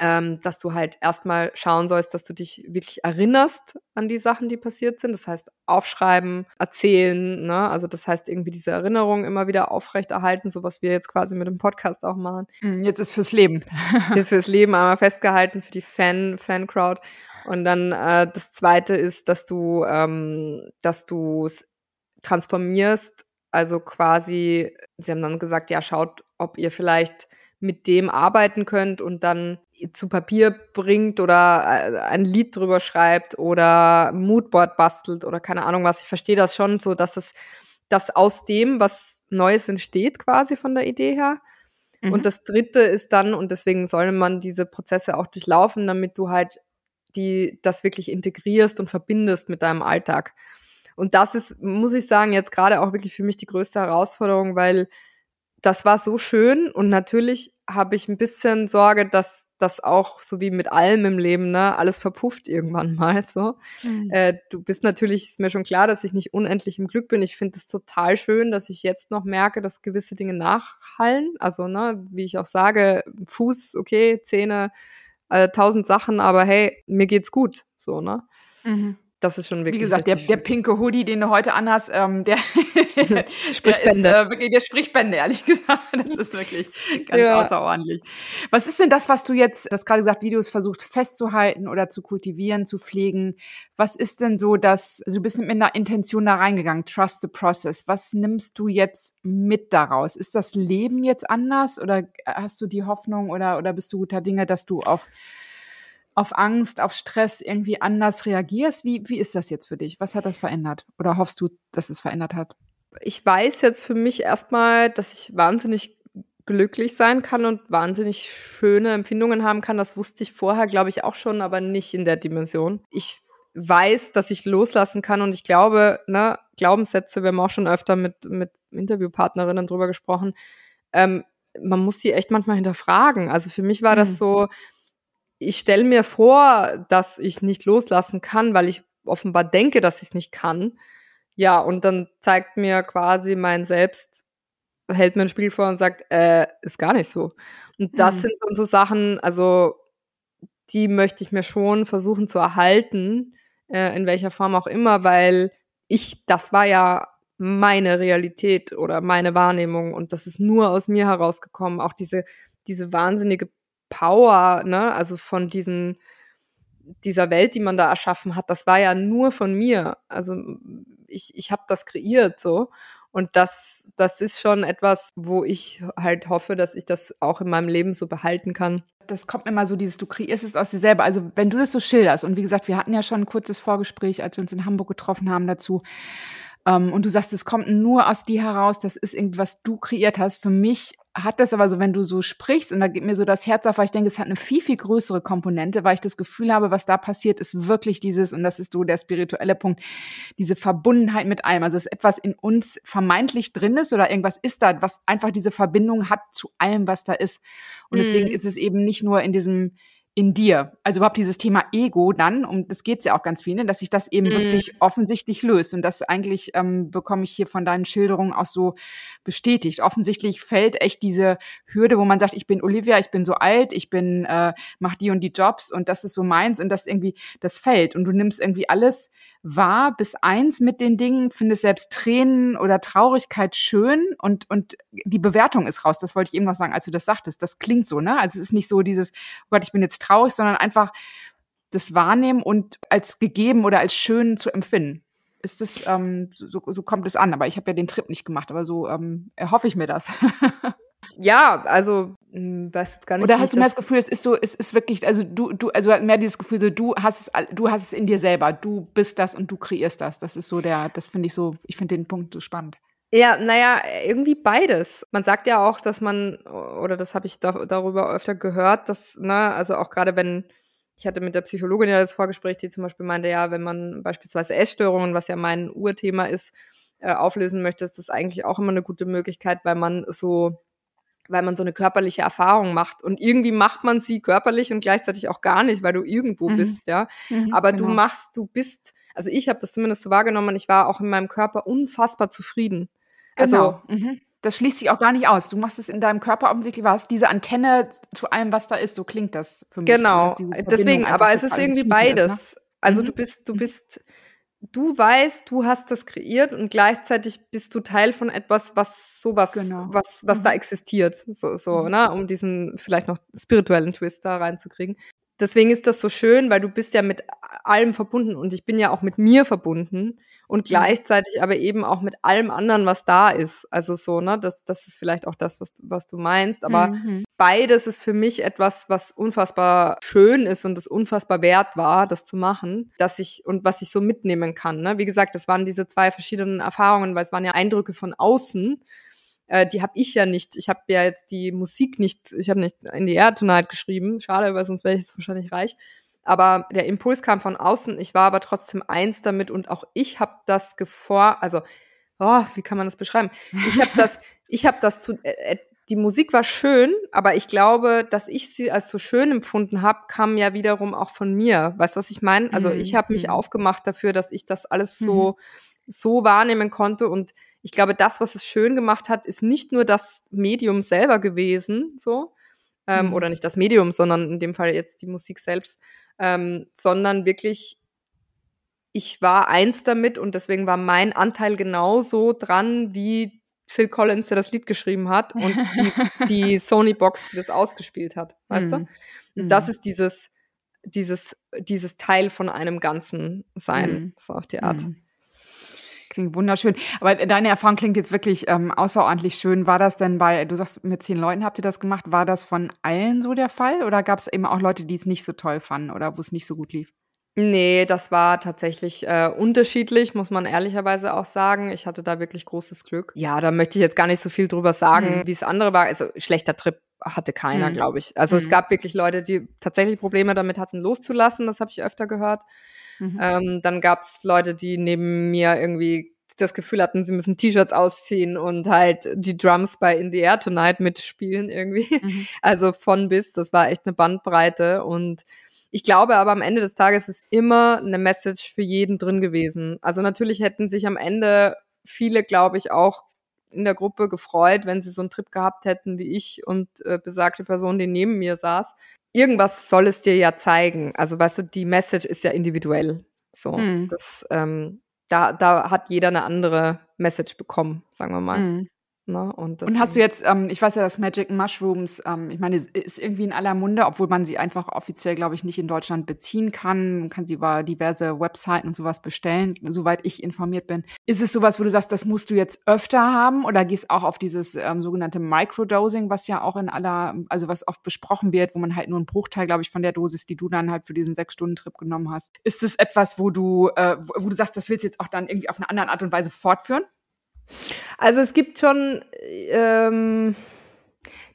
ähm, dass du halt erstmal schauen sollst, dass du dich wirklich erinnerst an die Sachen, die passiert sind. Das heißt, aufschreiben, erzählen, ne? Also das heißt, irgendwie diese Erinnerung immer wieder aufrechterhalten, so was wir jetzt quasi mit dem Podcast auch machen. Hm, jetzt ist fürs Leben. fürs Leben einmal festgehalten, für die Fan, Fan-Crowd. Und dann äh, das zweite ist, dass du, ähm, dass du es transformierst, also quasi, sie haben dann gesagt, ja, schaut, ob ihr vielleicht mit dem arbeiten könnt und dann zu Papier bringt oder äh, ein Lied drüber schreibt oder Moodboard bastelt oder keine Ahnung was. Ich verstehe das schon so, dass es dass aus dem was Neues entsteht quasi von der Idee her. Mhm. Und das dritte ist dann, und deswegen soll man diese Prozesse auch durchlaufen, damit du halt die, das wirklich integrierst und verbindest mit deinem Alltag. Und das ist, muss ich sagen, jetzt gerade auch wirklich für mich die größte Herausforderung, weil das war so schön und natürlich habe ich ein bisschen Sorge, dass das auch so wie mit allem im Leben, ne, alles verpufft irgendwann mal so. Mhm. Äh, du bist natürlich, ist mir schon klar, dass ich nicht unendlich im Glück bin. Ich finde es total schön, dass ich jetzt noch merke, dass gewisse Dinge nachhallen. Also, ne, wie ich auch sage, Fuß, okay, Zähne, äh, tausend Sachen, aber hey, mir geht's gut. So, ne? Mhm. Das ist schon wirklich. Wie gesagt, der, der pinke Hoodie, den du heute anhast, ähm, der, spricht der Bände. Ist, äh, wirklich, der spricht Bände, ehrlich gesagt. Das ist wirklich ganz ja. außerordentlich. Was ist denn das, was du jetzt, du hast gerade gesagt, Videos versucht festzuhalten oder zu kultivieren, zu pflegen? Was ist denn so, dass also du bist mit einer Intention da reingegangen, trust the process. Was nimmst du jetzt mit daraus? Ist das Leben jetzt anders oder hast du die Hoffnung oder, oder bist du guter Dinge, dass du auf auf Angst, auf Stress irgendwie anders reagierst. Wie, wie ist das jetzt für dich? Was hat das verändert? Oder hoffst du, dass es verändert hat? Ich weiß jetzt für mich erstmal, dass ich wahnsinnig glücklich sein kann und wahnsinnig schöne Empfindungen haben kann. Das wusste ich vorher, glaube ich, auch schon, aber nicht in der Dimension. Ich weiß, dass ich loslassen kann und ich glaube, ne, Glaubenssätze, wir haben auch schon öfter mit, mit Interviewpartnerinnen drüber gesprochen, ähm, man muss die echt manchmal hinterfragen. Also für mich war das mhm. so, ich stelle mir vor, dass ich nicht loslassen kann, weil ich offenbar denke, dass ich es nicht kann. Ja, und dann zeigt mir quasi mein Selbst, hält mir ein Spiel vor und sagt, äh, ist gar nicht so. Und das mhm. sind dann so Sachen, also die möchte ich mir schon versuchen zu erhalten, äh, in welcher Form auch immer, weil ich, das war ja meine Realität oder meine Wahrnehmung und das ist nur aus mir herausgekommen. Auch diese, diese wahnsinnige Power, ne, also von diesen, dieser Welt, die man da erschaffen hat, das war ja nur von mir. Also ich, ich habe das kreiert so. Und das, das ist schon etwas, wo ich halt hoffe, dass ich das auch in meinem Leben so behalten kann. Das kommt immer so dieses, du kreierst es aus dir selber. Also wenn du das so schilderst, und wie gesagt, wir hatten ja schon ein kurzes Vorgespräch, als wir uns in Hamburg getroffen haben dazu, ähm, und du sagst, es kommt nur aus dir heraus, das ist irgendwas du kreiert hast. Für mich hat das aber so, wenn du so sprichst, und da geht mir so das Herz auf, weil ich denke, es hat eine viel, viel größere Komponente, weil ich das Gefühl habe, was da passiert, ist wirklich dieses, und das ist so der spirituelle Punkt, diese Verbundenheit mit allem. Also, dass etwas in uns vermeintlich drin ist oder irgendwas ist da, was einfach diese Verbindung hat zu allem, was da ist. Und deswegen mhm. ist es eben nicht nur in diesem, in dir. Also überhaupt dieses Thema Ego dann, um das geht's ja auch ganz viel, ne, dass sich das eben mm. wirklich offensichtlich löst. Und das eigentlich ähm, bekomme ich hier von deinen Schilderungen auch so bestätigt. Offensichtlich fällt echt diese Hürde, wo man sagt, ich bin Olivia, ich bin so alt, ich bin, äh, mach die und die Jobs und das ist so meins und das irgendwie, das fällt. Und du nimmst irgendwie alles wahr bis eins mit den Dingen, findest selbst Tränen oder Traurigkeit schön und, und die Bewertung ist raus. Das wollte ich eben noch sagen, als du das sagtest. Das klingt so, ne? Also es ist nicht so dieses, oh Gott, ich bin jetzt traurig, sondern einfach das Wahrnehmen und als gegeben oder als schön zu empfinden. Ist das, ähm, so, so kommt es an, aber ich habe ja den Trip nicht gemacht, aber so ähm, erhoffe ich mir das. ja, also hm, weiß jetzt gar nicht. Oder hast du mehr das Gefühl, es ist so, es ist wirklich, also du, du, also mehr dieses Gefühl, so du hast es, du hast es in dir selber, du bist das und du kreierst das. Das ist so der, das finde ich so, ich finde den Punkt so spannend. Ja, naja, irgendwie beides. Man sagt ja auch, dass man, oder das habe ich da, darüber öfter gehört, dass, ne, also auch gerade wenn, ich hatte mit der Psychologin ja das Vorgespräch, die zum Beispiel meinte, ja, wenn man beispielsweise Essstörungen, was ja mein Urthema ist, äh, auflösen möchte, ist das eigentlich auch immer eine gute Möglichkeit, weil man so weil man so eine körperliche Erfahrung macht. Und irgendwie macht man sie körperlich und gleichzeitig auch gar nicht, weil du irgendwo mhm. bist, ja. Mhm, Aber genau. du machst, du bist, also ich habe das zumindest so wahrgenommen, ich war auch in meinem Körper unfassbar zufrieden. Genau. Also, mhm. Das schließt sich auch gar nicht aus. Du machst es in deinem Körper offensichtlich, was diese Antenne zu allem, was da ist, so klingt das für mich. Genau. Deswegen, aber es ist irgendwie beides. Ist, ne? Also mhm. du bist, du bist du weißt, du hast das kreiert und gleichzeitig bist du Teil von etwas, was sowas, genau. was, was mhm. da existiert, so, so, mhm. ne, um diesen vielleicht noch spirituellen Twist da reinzukriegen. Deswegen ist das so schön, weil du bist ja mit allem verbunden und ich bin ja auch mit mir verbunden und mhm. gleichzeitig aber eben auch mit allem anderen, was da ist. Also so, ne, das, das ist vielleicht auch das, was, was du meinst. Aber mhm. beides ist für mich etwas, was unfassbar schön ist und es unfassbar wert war, das zu machen, dass ich und was ich so mitnehmen kann. Ne? Wie gesagt, das waren diese zwei verschiedenen Erfahrungen, weil es waren ja Eindrücke von außen. Äh, die habe ich ja nicht. Ich habe ja jetzt die Musik nicht, ich habe nicht in die Air Tonight geschrieben. Schade, weil sonst wäre ich jetzt wahrscheinlich reich. Aber der Impuls kam von außen. Ich war aber trotzdem eins damit und auch ich habe das gefor, also oh, wie kann man das beschreiben? Ich habe das, ich habe das zu, äh, äh, die Musik war schön, aber ich glaube, dass ich sie als so schön empfunden habe, kam ja wiederum auch von mir. Weißt du, was ich meine? Also mhm. ich habe mich mhm. aufgemacht dafür, dass ich das alles so mhm. so wahrnehmen konnte und ich glaube, das, was es schön gemacht hat, ist nicht nur das Medium selber gewesen, so ähm, mhm. oder nicht das Medium, sondern in dem Fall jetzt die Musik selbst, ähm, sondern wirklich ich war eins damit und deswegen war mein Anteil genauso dran wie Phil Collins, der das Lied geschrieben hat und die, die Sony-Box, die das ausgespielt hat, weißt mm. du? Und das mhm. ist dieses, dieses, dieses Teil von einem Ganzen sein, mm. so auf die Art. Mm. Klingt wunderschön. Aber deine Erfahrung klingt jetzt wirklich ähm, außerordentlich schön. War das denn bei, du sagst, mit zehn Leuten habt ihr das gemacht, war das von allen so der Fall? Oder gab es eben auch Leute, die es nicht so toll fanden oder wo es nicht so gut lief? Nee, das war tatsächlich äh, unterschiedlich, muss man ehrlicherweise auch sagen. Ich hatte da wirklich großes Glück. Ja, da möchte ich jetzt gar nicht so viel drüber sagen, mhm. wie es andere war. Also schlechter Trip hatte keiner, mhm. glaube ich. Also mhm. es gab wirklich Leute, die tatsächlich Probleme damit hatten, loszulassen. Das habe ich öfter gehört. Mhm. Ähm, dann gab es Leute, die neben mir irgendwie das Gefühl hatten, sie müssen T-Shirts ausziehen und halt die Drums bei In the Air Tonight mitspielen irgendwie. Mhm. Also von bis, das war echt eine Bandbreite und ich glaube aber am Ende des Tages ist immer eine Message für jeden drin gewesen. Also natürlich hätten sich am Ende viele, glaube ich, auch in der Gruppe gefreut, wenn sie so einen Trip gehabt hätten wie ich und äh, besagte Person, die neben mir saß. Irgendwas soll es dir ja zeigen. Also weißt du, die Message ist ja individuell. So, mhm. das, ähm, da, da hat jeder eine andere Message bekommen, sagen wir mal. Mhm. Ne? Und, und, hast du jetzt, ähm, ich weiß ja, dass Magic Mushrooms, ähm, ich meine, ist irgendwie in aller Munde, obwohl man sie einfach offiziell, glaube ich, nicht in Deutschland beziehen kann. Man kann sie über diverse Webseiten und sowas bestellen, soweit ich informiert bin. Ist es sowas, wo du sagst, das musst du jetzt öfter haben oder gehst auch auf dieses ähm, sogenannte Microdosing, was ja auch in aller, also was oft besprochen wird, wo man halt nur einen Bruchteil, glaube ich, von der Dosis, die du dann halt für diesen Sechs-Stunden-Trip genommen hast. Ist es etwas, wo du, äh, wo du sagst, das willst du jetzt auch dann irgendwie auf eine andere Art und Weise fortführen? Also es gibt schon ähm,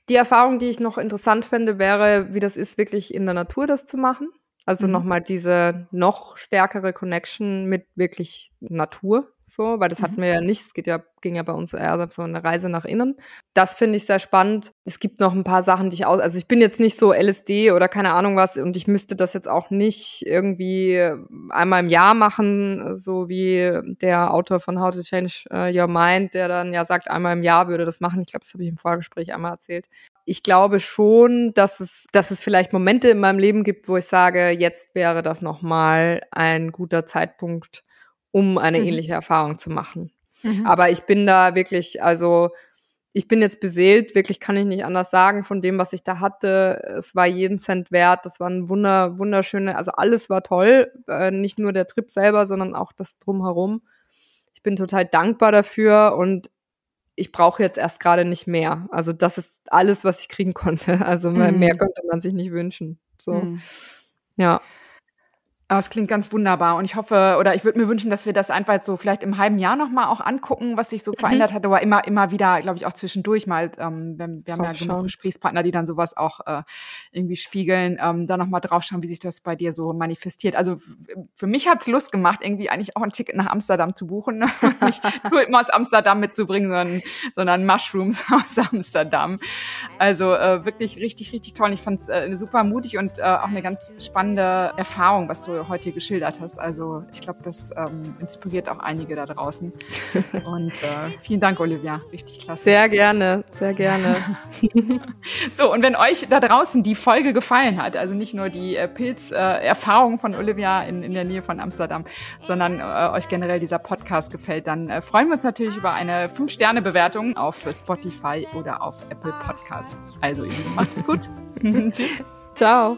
die Erfahrung, die ich noch interessant fände, wäre, wie das ist, wirklich in der Natur das zu machen. Also mhm. nochmal diese noch stärkere Connection mit wirklich Natur so, weil das mhm. hatten wir ja nicht. Es geht ja, ging ja bei uns eher so eine Reise nach innen. Das finde ich sehr spannend. Es gibt noch ein paar Sachen, die ich aus, also ich bin jetzt nicht so LSD oder keine Ahnung was und ich müsste das jetzt auch nicht irgendwie einmal im Jahr machen, so wie der Autor von How to Change äh, Your Mind, der dann ja sagt, einmal im Jahr würde das machen. Ich glaube, das habe ich im Vorgespräch einmal erzählt. Ich glaube schon, dass es, dass es vielleicht Momente in meinem Leben gibt, wo ich sage, jetzt wäre das nochmal ein guter Zeitpunkt, um eine mhm. ähnliche Erfahrung zu machen. Mhm. Aber ich bin da wirklich, also ich bin jetzt beseelt, wirklich kann ich nicht anders sagen von dem, was ich da hatte. Es war jeden Cent wert. Das waren wunder, wunderschöne, also alles war toll. Äh, nicht nur der Trip selber, sondern auch das drumherum. Ich bin total dankbar dafür und ich brauche jetzt erst gerade nicht mehr. Also das ist alles, was ich kriegen konnte. Also mhm. mehr konnte man sich nicht wünschen. So, mhm. ja. Aber es klingt ganz wunderbar und ich hoffe oder ich würde mir wünschen, dass wir das einfach so vielleicht im halben Jahr nochmal auch angucken, was sich so mhm. verändert hat, aber immer immer wieder, glaube ich, auch zwischendurch mal. Ähm, wir, wir haben ja genug Gesprächspartner, die dann sowas auch äh, irgendwie spiegeln, ähm, da nochmal draufschauen, wie sich das bei dir so manifestiert. Also für mich hat's Lust gemacht, irgendwie eigentlich auch ein Ticket nach Amsterdam zu buchen, nicht nur immer aus Amsterdam mitzubringen, sondern, sondern Mushrooms aus Amsterdam. Also äh, wirklich richtig richtig toll. Ich fand es äh, super mutig und äh, auch eine ganz spannende Erfahrung, was so heute hier geschildert hast. Also ich glaube, das ähm, inspiriert auch einige da draußen. Und äh, vielen Dank, Olivia. Richtig klasse. Sehr gerne, sehr gerne. so, und wenn euch da draußen die Folge gefallen hat, also nicht nur die äh, Pilzerfahrung äh, von Olivia in, in der Nähe von Amsterdam, sondern äh, euch generell dieser Podcast gefällt, dann äh, freuen wir uns natürlich über eine 5-Sterne-Bewertung auf Spotify oder auf Apple Podcasts. Also, ihr macht's gut. Tschüss. Ciao.